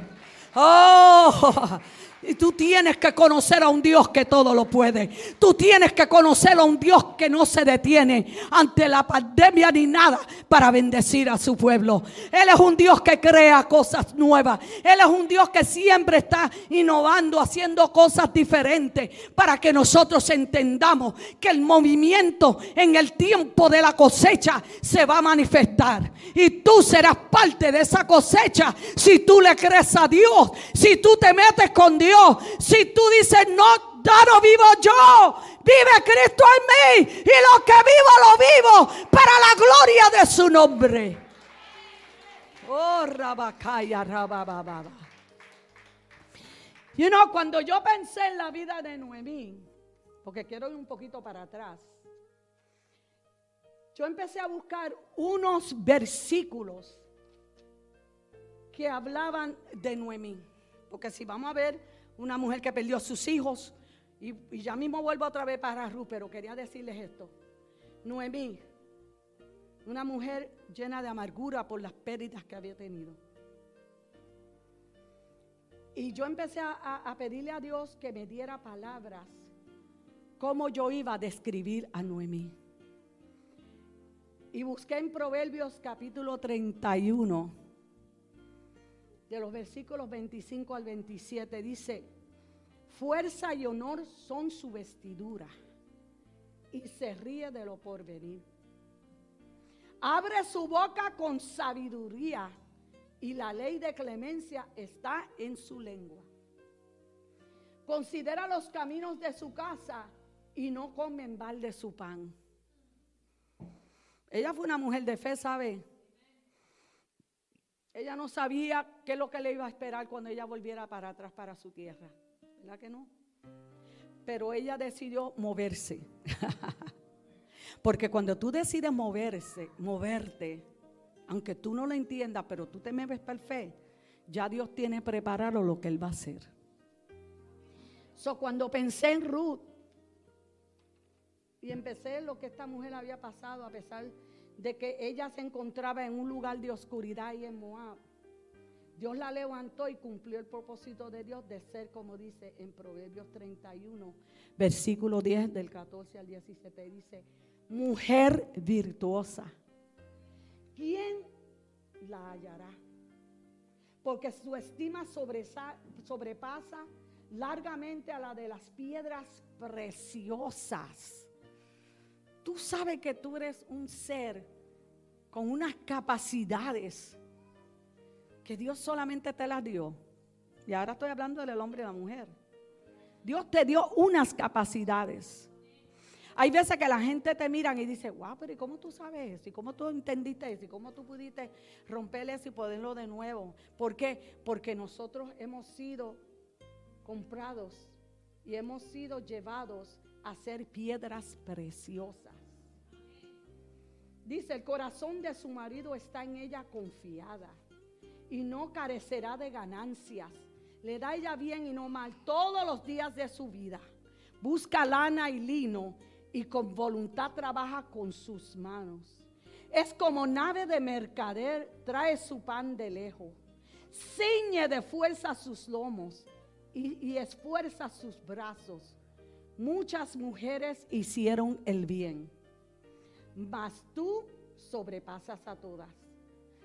Oh, y tú tienes que conocer a un Dios que todo lo puede. Tú tienes que conocer a un Dios que no se detiene ante la pandemia ni nada para bendecir a su pueblo. Él es un Dios que crea cosas nuevas. Él es un Dios que siempre está innovando, haciendo cosas diferentes para que nosotros entendamos que el movimiento en el tiempo de la cosecha se va a manifestar. Y tú serás parte de esa cosecha si tú le crees a Dios, si tú te metes con Dios si tú dices, no, ya no vivo yo, vive Cristo en mí. Y lo que vivo, lo vivo para la gloria de su nombre. Oh, rabacaya, rabababa. You know, cuando yo pensé en la vida de Noemí, porque quiero ir un poquito para atrás, yo empecé a buscar unos versículos que hablaban de Noemí. Porque si vamos a ver una mujer que perdió sus hijos. Y, ya mismo vuelvo otra vez para Ruth, pero quería decirles esto. Noemí, una mujer llena de amargura por las pérdidas que había tenido. Y yo empecé a, a pedirle a Dios que me diera palabras cómo yo iba a describir a Noemí. Y busqué en Proverbios capítulo 31 de los versículos 25 al 27 dice, fuerza y honor son su vestidura y se ríe de lo porvenir. Abre su boca con sabiduría y la ley de clemencia está en su lengua. Considera los caminos de su casa y no come en balde su pan. Ella fue una mujer de fe, ¿sabe? Ella no sabía qué es lo que le iba a esperar cuando ella volviera para atrás para su tierra. ¿Verdad que no? Pero ella decidió moverse. Porque cuando tú decides moverse, moverte, aunque tú no lo entiendas, pero tú te mueves para fe, ya Dios tiene preparado lo que Él va a hacer. So, cuando pensé en Ruth y empecé lo que esta mujer había pasado, a pesar de que ella se encontraba en un lugar de oscuridad y en Moab, Dios la levantó y cumplió el propósito de Dios de ser, como dice en Proverbios 31, versículo 10 del 14 al 17, dice, mujer virtuosa, ¿quién la hallará? Porque su estima sobrepasa largamente a la de las piedras preciosas. Tú sabes que tú eres un ser con unas capacidades que Dios solamente te las dio. Y ahora estoy hablando del hombre y la mujer. Dios te dio unas capacidades. Hay veces que la gente te miran y dice, wow, pero ¿y cómo tú sabes eso? ¿Y cómo tú entendiste eso? ¿Y cómo tú pudiste romper eso y ponerlo de nuevo? ¿Por qué? Porque nosotros hemos sido comprados y hemos sido llevados a ser piedras preciosas. Dice, el corazón de su marido está en ella confiada y no carecerá de ganancias. Le da ella bien y no mal todos los días de su vida. Busca lana y lino y con voluntad trabaja con sus manos. Es como nave de mercader, trae su pan de lejos. Ciñe de fuerza sus lomos y, esfuerza sus brazos. Muchas mujeres hicieron el bien, mas tú sobrepasas a todas.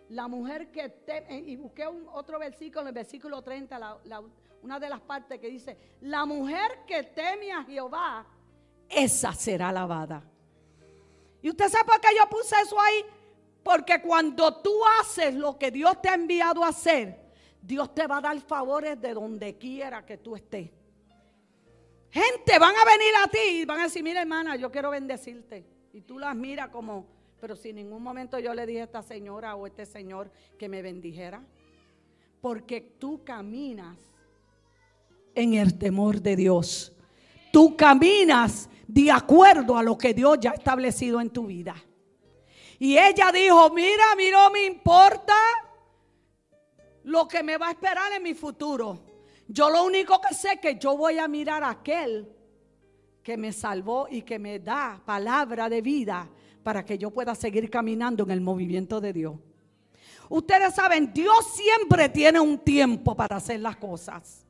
La mujer que teme, y busqué un, otro versículo, en el versículo 30, una de las partes que dice, la mujer que teme a Jehová, esa será alabada. Y usted sabe por qué yo puse eso ahí, porque cuando tú haces lo que Dios te ha enviado a hacer, Dios te va a dar favores de donde quiera que tú estés. Gente van a venir a ti y van a decir, mira hermana, yo quiero bendecirte. Y tú las miras como, pero si en ningún momento yo le dije a esta señora o a este señor que me bendijera. Porque tú caminas en el temor de Dios. Tú caminas de acuerdo a lo que Dios ya ha establecido en tu vida. Y ella dijo, mira, mira, no me importa lo que me va a esperar en mi futuro. Yo lo único que sé es que yo voy a mirar a aquel que me salvó y que me da palabra de vida para que yo pueda seguir caminando en el movimiento de Dios. Ustedes saben, Dios siempre tiene un tiempo para hacer las cosas.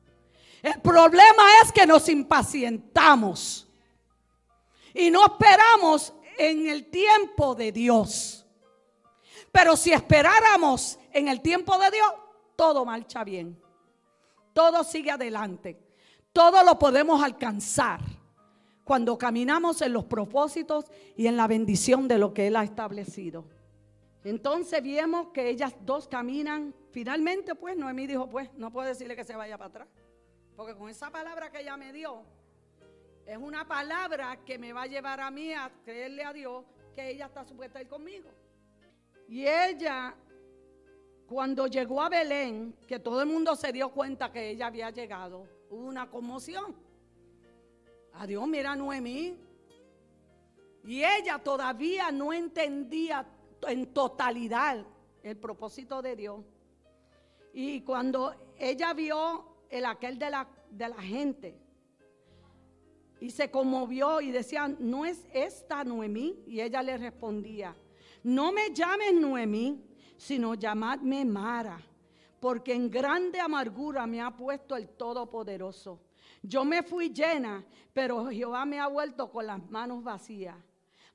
El problema es que nos impacientamos y no esperamos en el tiempo de Dios. Pero si esperáramos en el tiempo de Dios, todo marcha bien. Todo sigue adelante. Todo lo podemos alcanzar cuando caminamos en los propósitos y en la bendición de lo que Él ha establecido. Entonces vemos que ellas dos caminan. Finalmente, pues Noemí dijo, pues no puedo decirle que se vaya para atrás. Porque con esa palabra que ella me dio, es una palabra que me va a llevar a mí a creerle a Dios que ella está supuesta a ir conmigo. Y ella cuando llegó a Belén, que todo el mundo se dio cuenta que ella había llegado, hubo una conmoción. Adiós, mira Noemí. Y ella todavía no entendía en totalidad el propósito de Dios. Y cuando ella vio el aquel de la, de la gente y se conmovió y decía, ¿no es esta Noemí? Y ella le respondía, no me llames Noemí sino llamadme Mara, porque en grande amargura me ha puesto el Todopoderoso. Yo me fui llena, pero Jehová me ha vuelto con las manos vacías.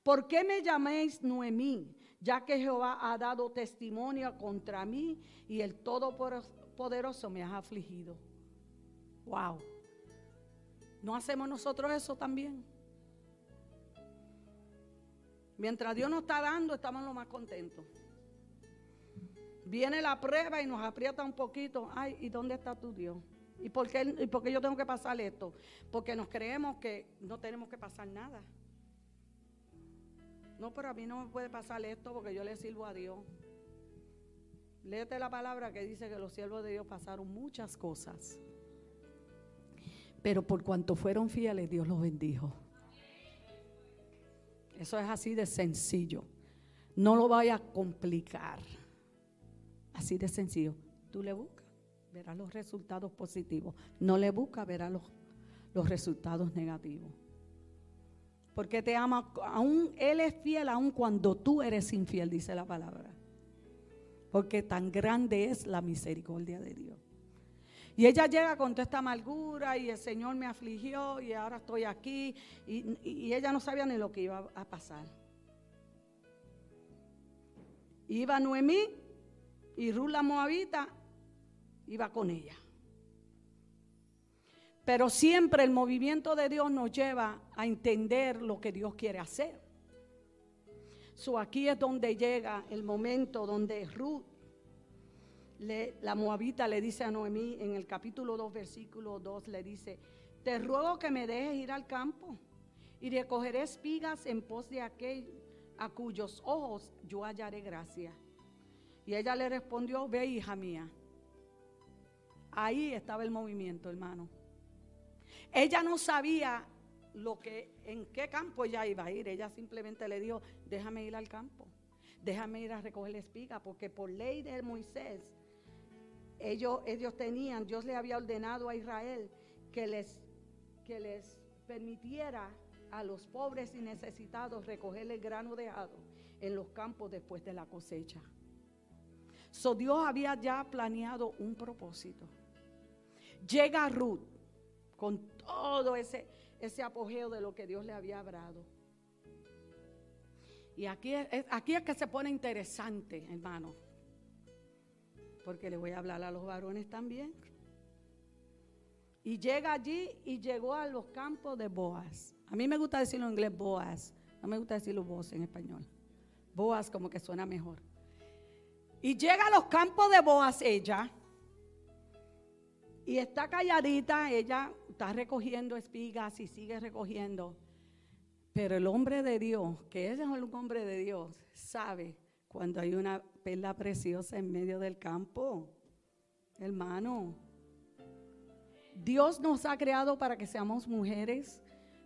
¿Por qué me llaméis Noemí? Ya que Jehová ha dado testimonio contra mí y el Todopoderoso me ha afligido. Wow. ¿No hacemos nosotros eso también? Mientras Dios nos está dando, estamos lo más contentos. Viene la prueba y nos aprieta un poquito. Ay, ¿y dónde está tu Dios? ¿Y por, qué, ¿Y por qué yo tengo que pasar esto? Porque nos creemos que no tenemos que pasar nada. No, pero a mí no me puede pasar esto porque yo le sirvo a Dios. Léete la palabra que dice que los siervos de Dios pasaron muchas cosas. Pero por cuanto fueron fieles, Dios los bendijo. Eso es así de sencillo. No lo vaya a complicar. Así de sencillo. Tú le buscas verás los resultados positivos. No le busca, verás los, los resultados negativos. Porque te ama, aún Él es fiel aún cuando tú eres infiel, dice la palabra. Porque tan grande es la misericordia de Dios. Y ella llega con toda esta amargura y el Señor me afligió y ahora estoy aquí. Y, y ella no sabía ni lo que iba a pasar. Iba Noemí y Ruth la Moabita iba con ella. Pero siempre el movimiento de Dios nos lleva a entender lo que Dios quiere hacer. So, aquí es donde llega el momento donde Ruth, la moabita, le dice a Noemí en el capítulo 2, versículo 2, le dice, te ruego que me dejes ir al campo y recogeré espigas en pos de aquel a cuyos ojos yo hallaré gracia. Y ella le respondió, ve hija mía. Ahí estaba el movimiento, hermano. Ella no sabía lo que, en qué campo ella iba a ir. Ella simplemente le dijo, déjame ir al campo, déjame ir a recoger la espiga, porque por ley de Moisés, ellos, ellos tenían, Dios le había ordenado a Israel que les, que les permitiera a los pobres y necesitados recoger el grano dejado en los campos después de la cosecha. So Dios había ya planeado un propósito. Llega Ruth con todo ese, ese apogeo de lo que Dios le había hablado. Y aquí es, aquí es que se pone interesante, hermano. Porque le voy a hablar a los varones también. Y llega allí y llegó a los campos de Boaz. A mí me gusta decirlo en inglés Boaz. No me gusta decirlo Boaz en español. Boaz como que suena mejor. Y llega a los campos de Boaz ella. Y está calladita, ella está recogiendo espigas y sigue recogiendo. Pero el hombre de Dios, que es un hombre de Dios, sabe cuando hay una perla preciosa en medio del campo. Hermano, Dios nos ha creado para que seamos mujeres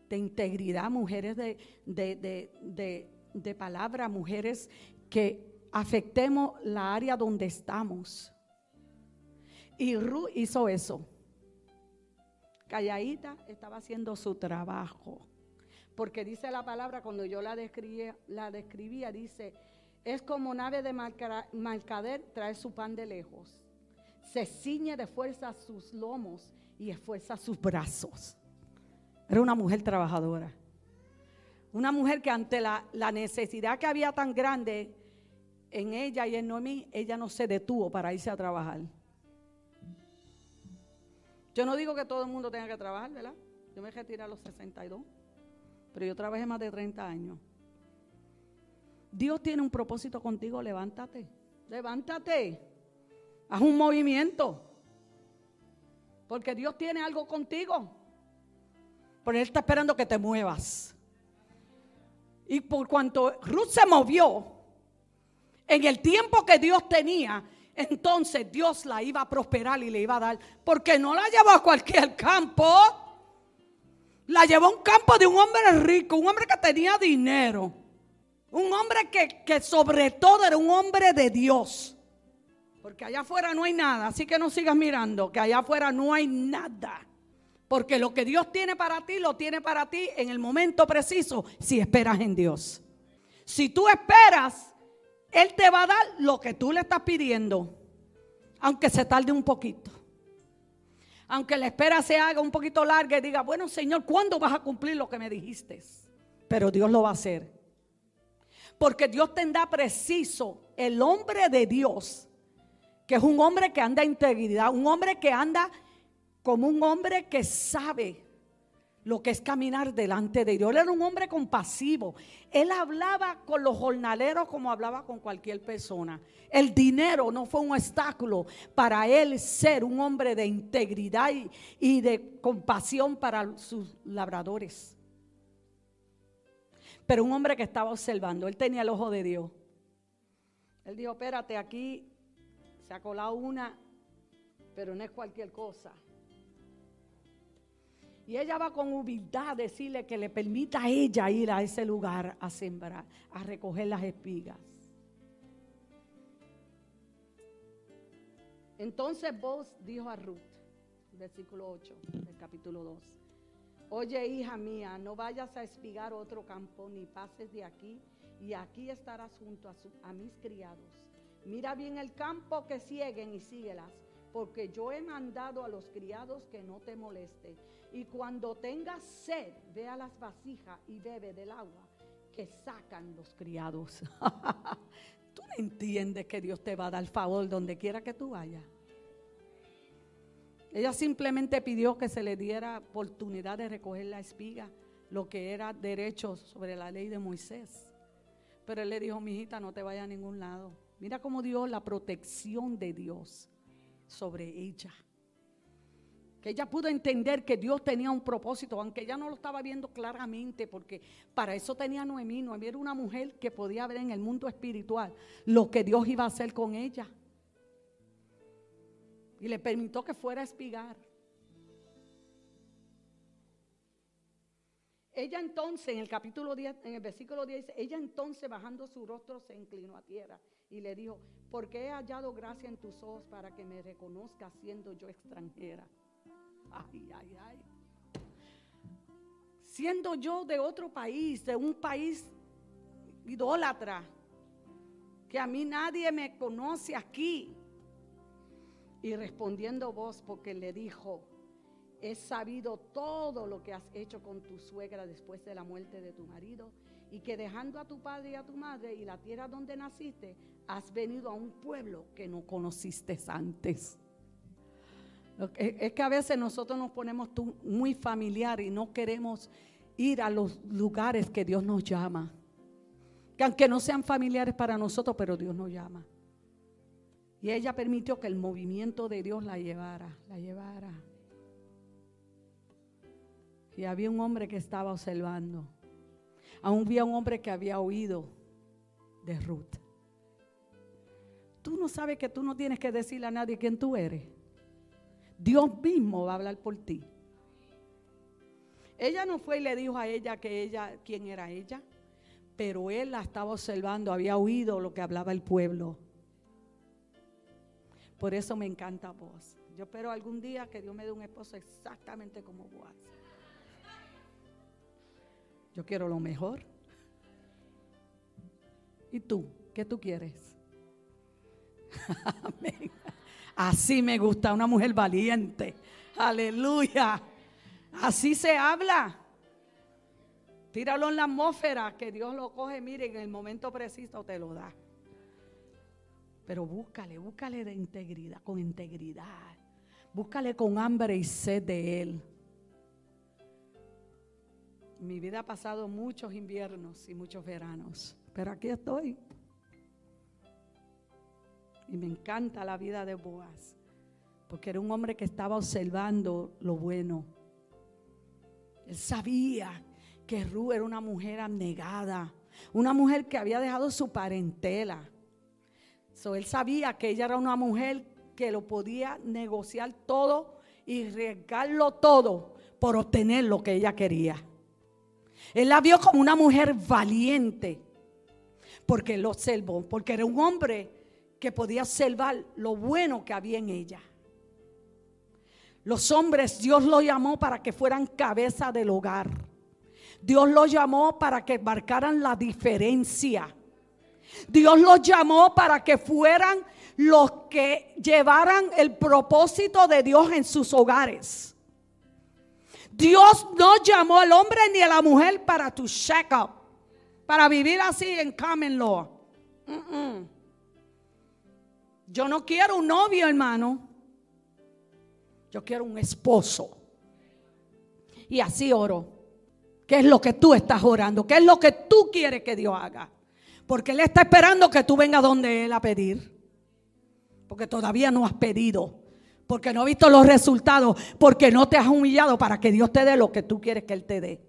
de integridad, mujeres de, de, de palabra, mujeres que afectemos la área donde estamos. Y Ruth hizo eso. Calladita estaba haciendo su trabajo. Porque dice la palabra, cuando yo la describía, dice, es como nave de mercader trae su pan de lejos. Se ciñe de fuerza sus lomos y esfuerza sus brazos. Era una mujer trabajadora. Una mujer que ante la, la necesidad que había tan grande, en ella y en Noemí, ella no se detuvo para irse a trabajar. Yo no digo que todo el mundo tenga que trabajar, ¿verdad? Yo me retiré a los 62, pero yo trabajé más de 30 años. Dios tiene un propósito contigo, levántate, levántate, haz un movimiento, porque Dios tiene algo contigo, pero Él está esperando que te muevas. Y por cuanto Ruth se movió, en el tiempo que Dios tenía, entonces Dios la iba a prosperar y le iba a dar. Porque no la llevó a cualquier campo. La llevó a un campo de un hombre rico, un hombre que tenía dinero. Un hombre que, que sobre todo era un hombre de Dios. Porque allá afuera no hay nada. Así que no sigas mirando, que allá afuera no hay nada. Porque lo que Dios tiene para ti, lo tiene para ti en el momento preciso si esperas en Dios. Si tú esperas él te va a dar lo que tú le estás pidiendo, aunque se tarde un poquito. Aunque la espera se haga un poquito larga y diga, bueno Señor, ¿cuándo vas a cumplir lo que me dijiste? Pero Dios lo va a hacer. Porque Dios tendrá preciso el hombre de Dios, que es un hombre que anda en integridad, un hombre que anda como un hombre que sabe lo que es caminar delante de Dios. Él era un hombre compasivo. Él hablaba con los jornaleros como hablaba con cualquier persona. El dinero no fue un obstáculo para él ser un hombre de integridad y, de compasión para sus labradores. Pero un hombre que estaba observando, él tenía el ojo de Dios. Él dijo, espérate, aquí se ha colado una, pero no es cualquier cosa. Y ella va con humildad a decirle que le permita a ella ir a ese lugar a sembrar, a recoger las espigas. Entonces vos dijo a Ruth, versículo 8 del capítulo 2. Oye, hija mía, no vayas a espigar otro campo, ni pases de aquí, y aquí estarás junto a, mis criados. Mira bien el campo que siguen y síguelas, porque yo he mandado a los criados que no te moleste. Y cuando tengas sed, ve a las vasijas y bebe del agua que sacan los criados. Tú no entiendes que Dios te va a dar favor donde quiera que tú vayas. Ella simplemente pidió que se le diera oportunidad de recoger la espiga, lo que era derecho sobre la ley de Moisés. Pero él le dijo, mi hijita, no te vayas a ningún lado. Mira cómo dio la protección de Dios sobre ella. Que ella pudo entender que Dios tenía un propósito, aunque ella no lo estaba viendo claramente, porque para eso tenía Noemí. Noemí era una mujer que podía ver en el mundo espiritual lo que Dios iba a hacer con ella y le permitió que fuera a espigar. Ella entonces, en el capítulo 10, en el versículo 10, ella entonces bajando su rostro se inclinó a tierra y le dijo, porque he hallado gracia en tus ojos para que me reconozcas siendo yo extranjera. Ay, ay, ay. Siendo yo de otro país, de un país idólatra, que a mí nadie me conoce aquí. Y respondiendo vos, porque le dijo, he sabido todo lo que has hecho con tu suegra después de la muerte de tu marido, y que dejando a tu padre y a tu madre y la tierra donde naciste, has venido a un pueblo que no conociste antes. Es que a veces nosotros nos ponemos muy familiar y no queremos ir a los lugares que Dios nos llama. Que aunque no sean familiares para nosotros, pero Dios nos llama. Y ella permitió que el movimiento de Dios la llevara, la llevara. Y había un hombre que estaba observando. Aún había un hombre que había oído de Ruth. Tú no sabes que tú no tienes que decirle a nadie quién tú eres. Dios mismo va a hablar por ti. Ella no fue y le dijo a ella que ella quién era ella, pero él la estaba observando, había oído lo que hablaba el pueblo. Por eso me encanta vos. Yo espero algún día que Dios me dé un esposo exactamente como vos. Yo quiero lo mejor. ¿Y tú? ¿Qué tú quieres? Así me gusta una mujer valiente. Aleluya. Así se habla. Tíralo en la atmósfera, que Dios lo coge, mire, en el momento preciso te lo da. Pero búscale, búscale de integridad, con integridad. Búscale con hambre y sed de Él. Mi vida ha pasado muchos inviernos y muchos veranos, pero aquí estoy. Y me encanta la vida de Boaz, porque era un hombre que estaba observando lo bueno. Él sabía que Ru era una mujer abnegada, una mujer que había dejado su parentela él sabía que ella era una mujer que lo podía negociar todo y regarlo todo por obtener lo que ella quería. Él la vio como una mujer valiente porque lo observó, porque era un hombre que podía observar lo bueno que había en ella. Los hombres Dios lo llamó para que fueran cabeza del hogar. Dios lo llamó para que marcaran la diferencia. Dios los llamó para que fueran los que llevaran el propósito de Dios en sus hogares. Dios no llamó al hombre ni a la mujer para tu check up, para vivir así en common law. Yo no quiero un novio, hermano. Yo quiero un esposo. Y así oro. ¿Qué es lo que tú estás orando? ¿Qué es lo que tú quieres que Dios haga? Porque Él está esperando que tú vengas donde Él a pedir. Porque todavía no has pedido. Porque no has visto los resultados. Porque no te has humillado para que Dios te dé lo que tú quieres que Él te dé.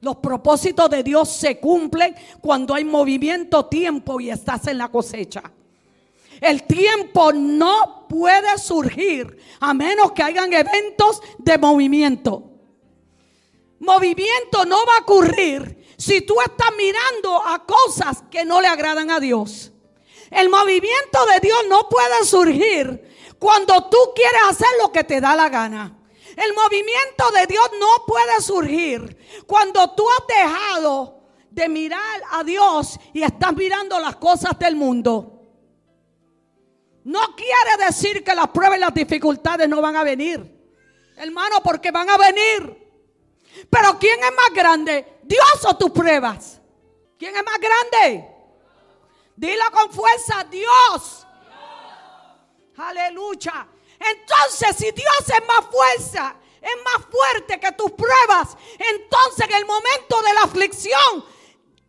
Los propósitos de Dios se cumplen cuando hay movimiento, tiempo y estás en la cosecha. El tiempo no puede surgir a menos que hayan eventos de movimiento. Movimiento no va a ocurrir si tú estás mirando a cosas que no le agradan a Dios. El movimiento de Dios no puede surgir cuando tú quieres hacer lo que te da la gana. El movimiento de Dios no puede surgir cuando tú has dejado de mirar a Dios y estás mirando las cosas del mundo. No quiere decir que las pruebas y las dificultades no van a venir. Hermano, porque van a venir. Pero ¿quién es más grande? ¿Dios o tus pruebas? ¿Quién es más grande? Dilo con fuerza, Dios. Aleluya. Entonces, si Dios es más fuerza, es más fuerte que tus pruebas, entonces en el momento de la aflicción,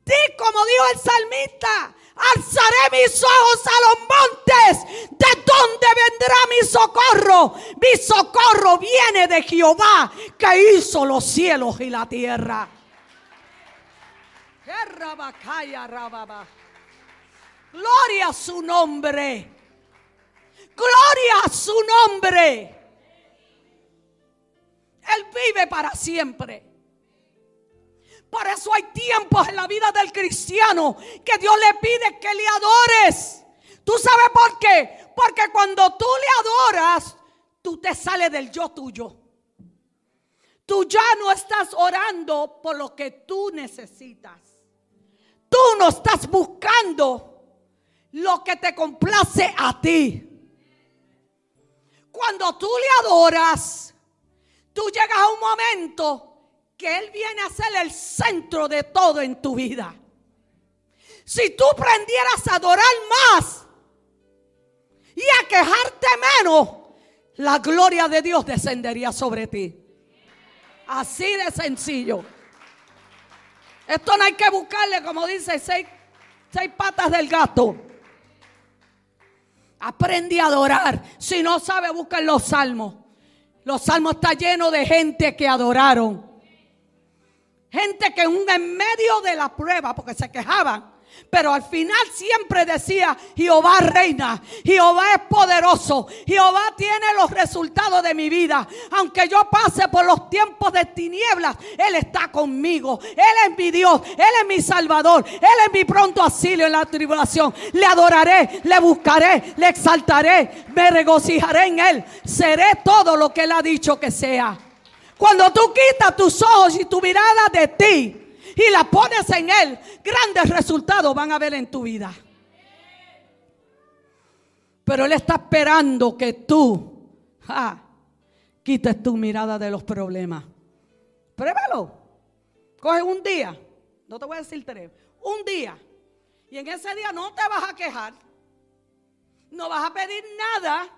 di como dijo el salmista, alzaré mis ojos a los montes, ¿de dónde vendrá mi socorro? Mi socorro viene de Jehová, que hizo los cielos y la tierra. Gloria a su nombre. Gloria a su nombre. Él vive para siempre. Por eso hay tiempos en la vida del cristiano que Dios le pide que le adores. ¿Tú sabes por qué? Porque cuando tú le adoras, tú te sales del yo tuyo. Tú ya no estás orando por lo que tú necesitas. Tú no estás buscando lo que te complace a ti. Cuando tú le adoras, tú llegas a un momento que Él viene a ser el centro de todo en tu vida. Si tú prendieras a adorar más y a quejarte menos, la gloria de Dios descendería sobre ti. Así de sencillo. Esto no hay que buscarle, como dice, seis, seis patas del gato. Aprende a adorar. Si no sabe, busca en los salmos. Los salmos están llenos de gente que adoraron. Gente que en medio de la prueba, porque se quejaban, pero al final siempre decía, Jehová reina, Jehová es poderoso, Jehová tiene los resultados de mi vida. Aunque yo pase por los tiempos de tinieblas, Él está conmigo. Él es mi Dios, Él es mi Salvador, Él es mi pronto asilo en la tribulación. Le adoraré, le buscaré, le exaltaré, me regocijaré en Él. Seré todo lo que Él ha dicho que sea. Cuando tú quitas tus ojos y tu mirada de ti y la pones en Él, grandes resultados van a ver en tu vida. Pero Él está esperando que tú quites tu mirada de los problemas. Pruébalo. Coge un día. No te voy a decir tres. Un día. Y en ese día no te vas a quejar. No vas a pedir nada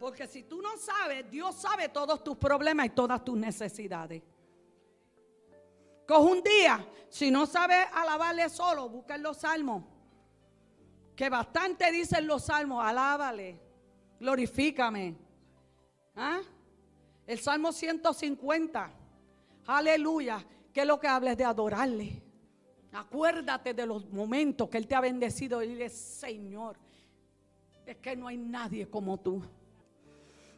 porque si tú no sabes, Dios sabe todos tus problemas y todas tus necesidades. Coge un día, si no sabes alabarle solo, busca en los salmos. Que bastante dicen los salmos, alábale, glorifícame. ¿Ah? El Salmo 150, aleluya, que es lo que hables de adorarle. Acuérdate de los momentos que Él te ha bendecido y dile, Señor, es que no hay nadie como tú.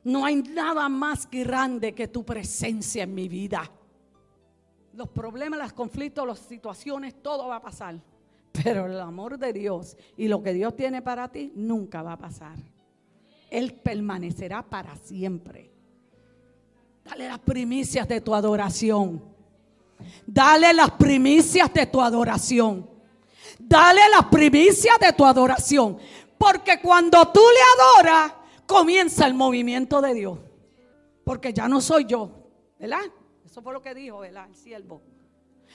No hay nada más grande que tu presencia en mi vida. Los problemas, los conflictos, las situaciones, todo va a pasar. Pero el amor de Dios y lo que Dios tiene para ti nunca va a pasar. Él permanecerá para siempre. Dale las primicias de tu adoración. Dale las primicias de tu adoración. Dale las primicias de tu adoración. Porque cuando tú le adoras, comienza el movimiento de Dios. Porque ya no soy yo, ¿verdad? Eso fue lo que dijo, ¿verdad? El siervo.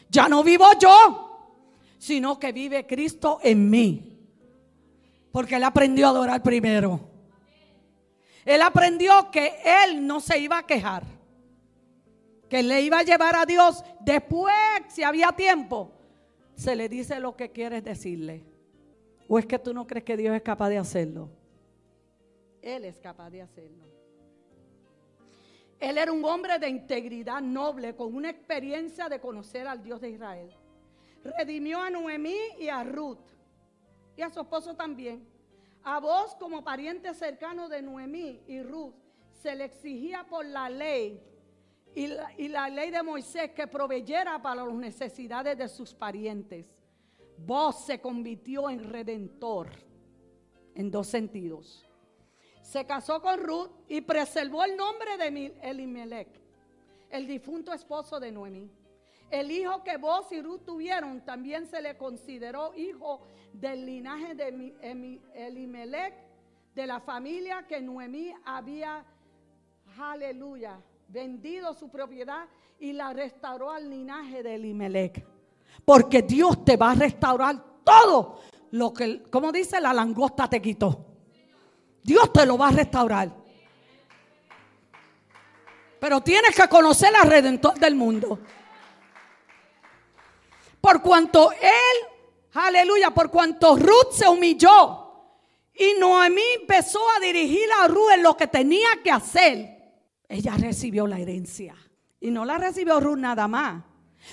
Ya no vivo yo, sino que vive Cristo en mí. Porque él aprendió a adorar primero. Él aprendió que él no se iba a quejar. Que le iba a llevar a Dios después, si había tiempo, se le dice lo que quieres decirle. ¿O es que tú no crees que Dios es capaz de hacerlo? Él es capaz de hacerlo. Él era un hombre de integridad noble, con una experiencia de conocer al Dios de Israel. Redimió a Noemí y a Ruth, y a su esposo también. A vos, como pariente cercano de Noemí y Ruth, se le exigía por la ley y la, y la ley de Moisés que proveyera para las necesidades de sus parientes. Vos se convirtió en redentor en dos sentidos. Se casó con Ruth y preservó el nombre de Elimelech, el difunto esposo de Noemí. El hijo que vos y Ruth tuvieron también se le consideró hijo del linaje de Elimelech, de la familia que Noemí había, aleluya, vendido su propiedad y la restauró al linaje de Elimelech. Porque Dios te va a restaurar todo lo que, como dice, la langosta te quitó. Dios te lo va a restaurar. Pero tienes que conocer al redentor del mundo. Por cuanto él, aleluya, por cuanto Ruth se humilló y Noemí empezó a dirigir a Ruth en lo que tenía que hacer, ella recibió la herencia. Y no la recibió Ruth nada más,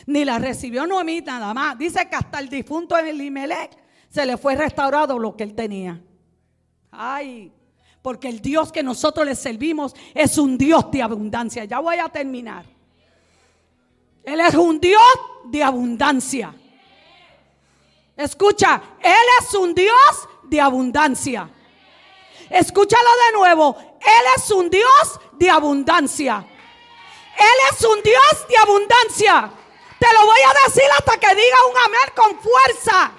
ni la recibió Noemí nada más. Dice que hasta el difunto Elimelech se le fue restaurado lo que él tenía. Ay, porque el Dios que nosotros le servimos es un Dios de abundancia. Ya voy a terminar. Él es un Dios de abundancia. Escucha, Él es un Dios de abundancia. Escúchalo de nuevo. Él es un Dios de abundancia. Él es un Dios de abundancia. Te lo voy a decir hasta que diga un amén con fuerza.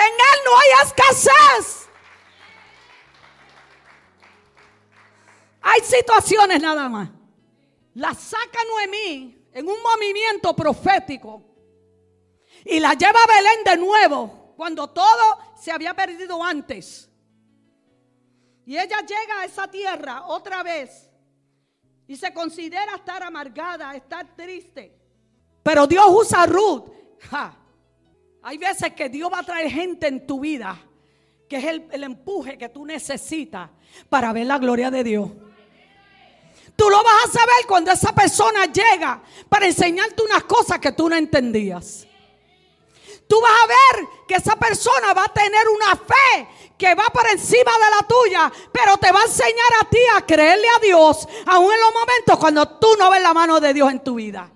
En Él no hay escasez. Hay situaciones nada más. La saca Noemí en un movimiento profético y la lleva a Belén de nuevo cuando todo se había perdido antes. Y ella llega a esa tierra otra vez y se considera estar amargada, estar triste. Pero Dios usa Ruth. Hay veces que Dios va a traer gente en tu vida que es el, empuje que tú necesitas para ver la gloria de Dios. Tú lo vas a saber cuando esa persona llega para enseñarte unas cosas que tú no entendías. Tú vas a ver que esa persona va a tener una fe que va por encima de la tuya, pero te va a enseñar a ti a creerle a Dios, aún en los momentos cuando tú no ves la mano de Dios en tu vida.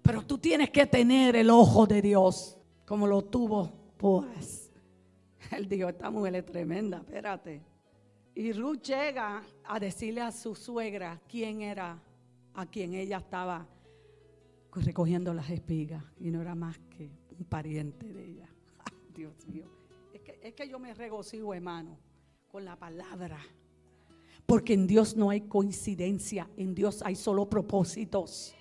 Pero tú tienes que tener el ojo de Dios, como lo tuvo pues. Él dijo, esta mujer es tremenda, espérate. Y Ruth llega a decirle a su suegra quién era, a quien ella estaba recogiendo las espigas, y no era más que un pariente de ella. Dios mío. Es que, es que yo me regocijo, hermano, con la palabra. Porque en Dios no hay coincidencia, en Dios hay solo propósitos.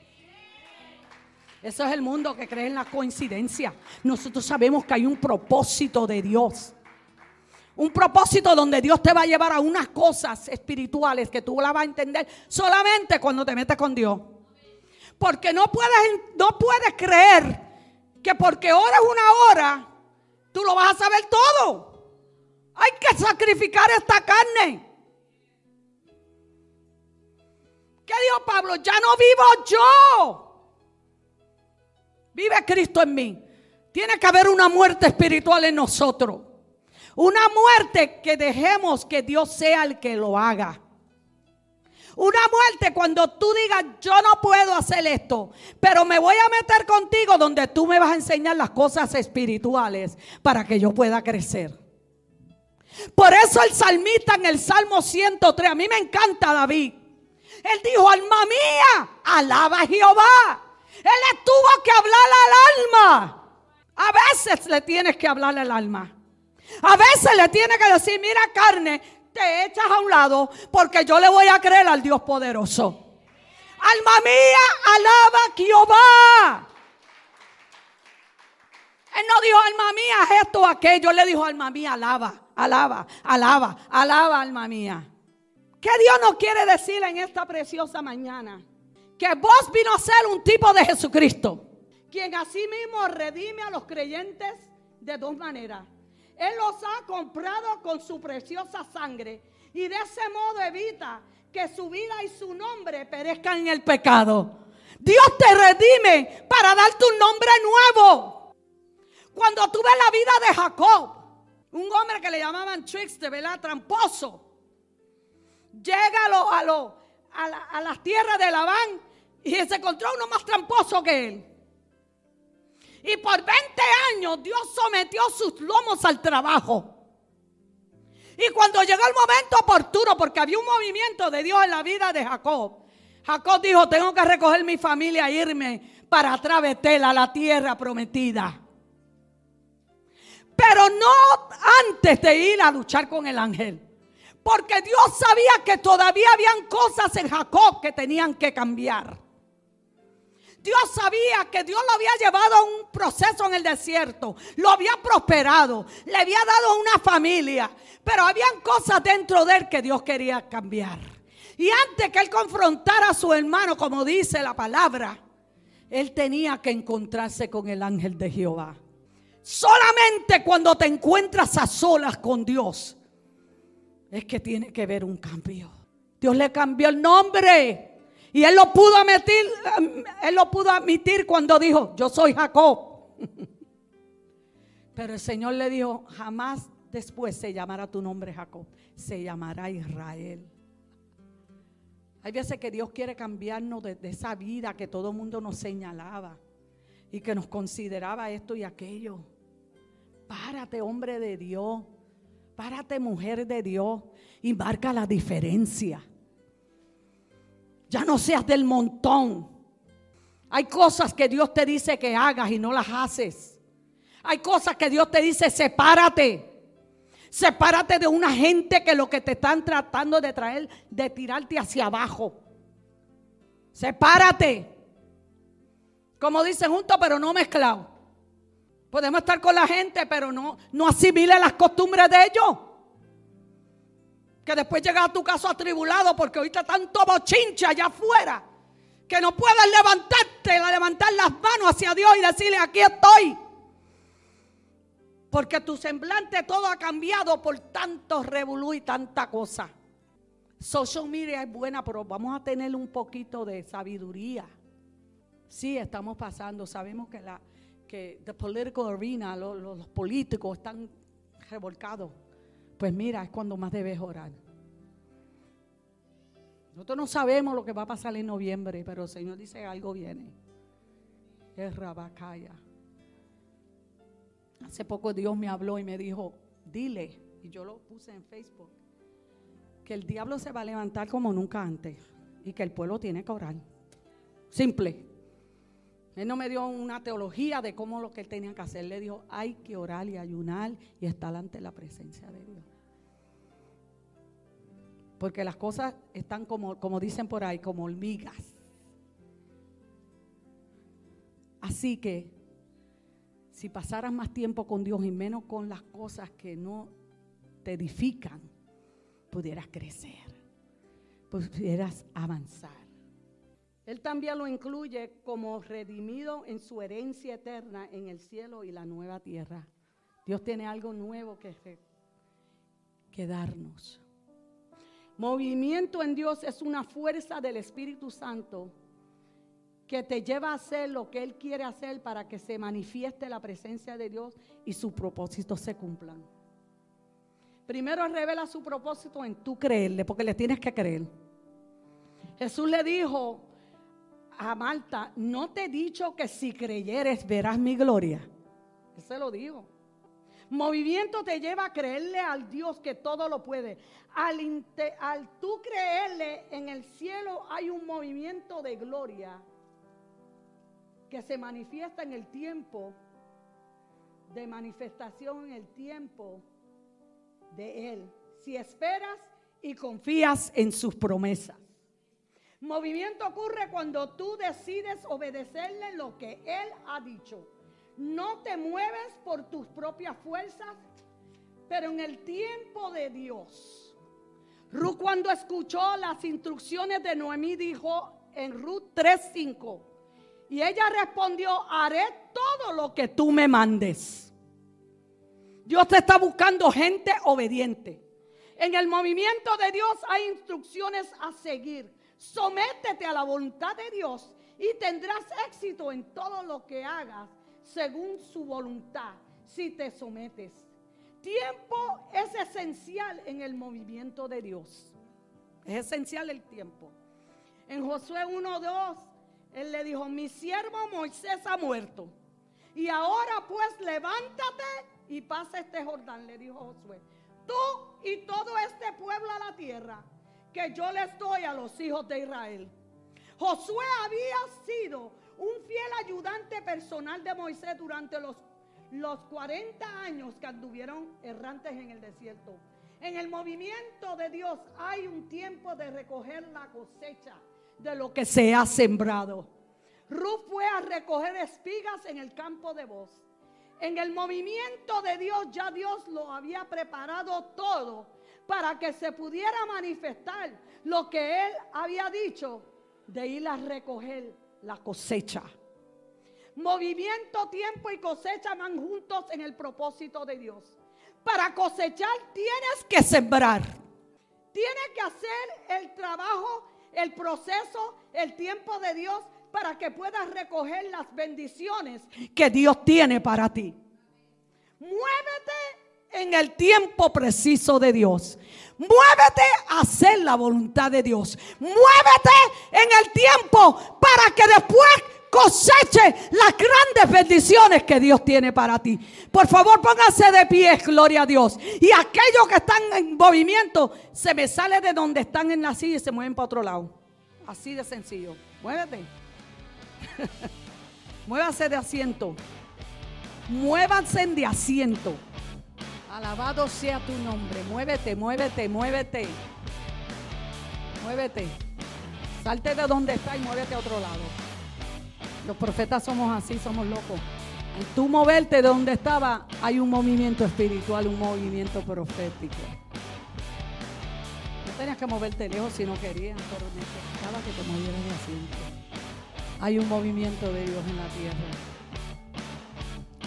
Eso es el mundo que cree en la coincidencia. Nosotros sabemos que hay un propósito de Dios. Un propósito donde Dios te va a llevar a unas cosas espirituales que tú las vas a entender solamente cuando te metes con Dios. Porque no puedes, no puedes creer que porque ora es una hora, tú lo vas a saber todo. Hay que sacrificar esta carne. ¿Qué dijo Pablo? Ya no vivo yo. Vive Cristo en mí. Tiene que haber una muerte espiritual en nosotros. Una muerte que dejemos que Dios sea el que lo haga. Una muerte cuando tú digas, yo no puedo hacer esto, pero me voy a meter contigo donde tú me vas a enseñar las cosas espirituales para que yo pueda crecer. Por eso el salmista en el Salmo 103, a mí me encanta David. Él dijo, alma mía, alaba a Jehová. Él le tuvo que hablar al alma. A veces le tienes que hablar al alma. A veces le tienes que decir, mira carne, te echas a un lado porque yo le voy a creer al Dios poderoso. Alma mía, alaba a Jehová. Él no dijo, alma mía, esto o aquello. Le dijo, alma mía, alaba, alaba, alaba, alaba, alma mía. ¿Qué Dios nos quiere decir en esta preciosa mañana? Que vos vino a ser un tipo de Jesucristo. Quien así mismo redime a los creyentes de dos maneras. Él los ha comprado con su preciosa sangre y de ese modo evita que su vida y su nombre perezcan en el pecado. Dios te redime para darte un nombre nuevo. Cuando tú ves la vida de Jacob, un hombre que le llamaban trickster, ¿verdad? Tramposo, llega a, lo, a, lo, a, las tierras de Labán y se encontró uno más tramposo que él. Y por 20 años Dios sometió sus lomos al trabajo. Y cuando llegó el momento oportuno, porque había un movimiento de Dios en la vida de Jacob, Jacob dijo, tengo que recoger mi familia e irme para atrás a la tierra prometida. Pero no antes de ir a luchar con el ángel. Porque Dios sabía que todavía habían cosas en Jacob que tenían que cambiar. Dios sabía que Dios lo había llevado a un proceso en el desierto, lo había prosperado, le había dado una familia, pero habían cosas dentro de él que Dios quería cambiar. Y antes que él confrontara a su hermano, como dice la palabra, él tenía que encontrarse con el ángel de Jehová. Solamente cuando te encuentras a solas con Dios es que tiene que ver un cambio. Dios le cambió el nombre. Y él lo pudo admitir, él lo pudo admitir cuando dijo, yo soy Jacob. Pero el Señor le dijo, jamás después se llamará tu nombre Jacob, se llamará Israel. Hay veces que Dios quiere cambiarnos de, de esa vida que todo el mundo nos señalaba y que nos consideraba esto y aquello. Párate, hombre de Dios. Párate, mujer de Dios. Y marca la diferencia. Ya no seas del montón. Hay cosas que Dios te dice que hagas y no las haces. Hay cosas que Dios te dice, sepárate. Sepárate de una gente que lo que te están tratando de traer, de tirarte hacia abajo. Sepárate. Como dicen juntos, pero no mezclado. Podemos estar con la gente, pero no, no asimile las costumbres de ellos. Que después llega a tu caso atribulado porque ahorita tanto bochincha allá afuera. Que no puedes levantarte, levantar las manos hacia Dios y decirle, aquí estoy. Porque tu semblante todo ha cambiado por tanto revolú y tanta cosa. Social media es buena, pero vamos a tener un poquito de sabiduría. Sí, estamos pasando, sabemos que la, que the political arena, los, políticos están revolcados. Pues mira, es cuando más debes orar. Nosotros no sabemos lo que va a pasar en noviembre, pero el Señor dice algo viene. Es Rabacaya. Hace poco Dios me habló y me dijo, dile, y yo lo puse en Facebook, que el diablo se va a levantar como nunca antes y que el pueblo tiene que orar. Simple. Él no me dio una teología de cómo lo que él tenía que hacer. Le dijo, hay que orar y ayunar y estar ante la presencia de Dios. Porque las cosas están como, como dicen por ahí, como hormigas. Así que, si pasaras más tiempo con Dios y menos con las cosas que no te edifican, pudieras crecer, pudieras avanzar. Él también lo incluye como redimido en su herencia eterna en el cielo y la nueva tierra. Dios tiene algo nuevo que, que darnos. Movimiento en Dios es una fuerza del Espíritu Santo que te lleva a hacer lo que Él quiere hacer para que se manifieste la presencia de Dios y sus propósitos se cumplan. Primero revela su propósito en tú creerle, porque le tienes que creer. Jesús le dijo, a Marta, no te he dicho que si creyeres verás mi gloria. Eso lo digo. Movimiento te lleva a creerle al Dios que todo lo puede. Al, al tú creerle en el cielo hay un movimiento de gloria que se manifiesta en el tiempo de manifestación en el tiempo de Él. Si esperas y confías en sus promesas. Movimiento ocurre cuando tú decides obedecerle lo que Él ha dicho. No te mueves por tus propias fuerzas, pero en el tiempo de Dios. Ruth cuando escuchó las instrucciones de Noemí dijo en Ruth 3:5, y ella respondió, haré todo lo que tú me mandes. Dios te está buscando gente obediente. En el movimiento de Dios hay instrucciones a seguir. Sométete a la voluntad de Dios y tendrás éxito en todo lo que hagas según su voluntad si te sometes. Tiempo es esencial en el movimiento de Dios. Es esencial el tiempo. En Josué 1.2, él le dijo, mi siervo Moisés ha muerto. Y ahora pues levántate y pasa este Jordán, le dijo Josué. Tú y todo este pueblo a la tierra que yo les doy a los hijos de Israel. Josué había sido un fiel ayudante personal de Moisés durante los, los 40 años que anduvieron errantes en el desierto. En el movimiento de Dios hay un tiempo de recoger la cosecha de lo que se ha sembrado. Ruth fue a recoger espigas en el campo de voz. En el movimiento de Dios ya Dios lo había preparado todo para que se pudiera manifestar lo que él había dicho de ir a recoger la cosecha. Movimiento, tiempo y cosecha van juntos en el propósito de Dios. Para cosechar tienes que sembrar. Tienes que hacer el trabajo, el proceso, el tiempo de Dios para que puedas recoger las bendiciones que Dios tiene para ti. Muévete en el tiempo preciso de Dios. Muévete a hacer la voluntad de Dios. Muévete en el tiempo para que después coseche las grandes bendiciones que Dios tiene para ti. Por favor, pónganse de pie, gloria a Dios. Y aquellos que están en movimiento, se me sale de donde están en la silla y se mueven para otro lado. Así de sencillo. Muévete. Muévanse de asiento. Muévanse de asiento. Alabado sea tu nombre. Muévete, muévete, muévete. Muévete. Salte de donde está y muévete a otro lado. Los profetas somos así, somos locos. Al tú moverte de donde estaba, hay un movimiento espiritual, un movimiento profético. No tenías que moverte lejos si no querías, pero necesitaba que te movieras de asiento. Hay un movimiento de Dios en la tierra.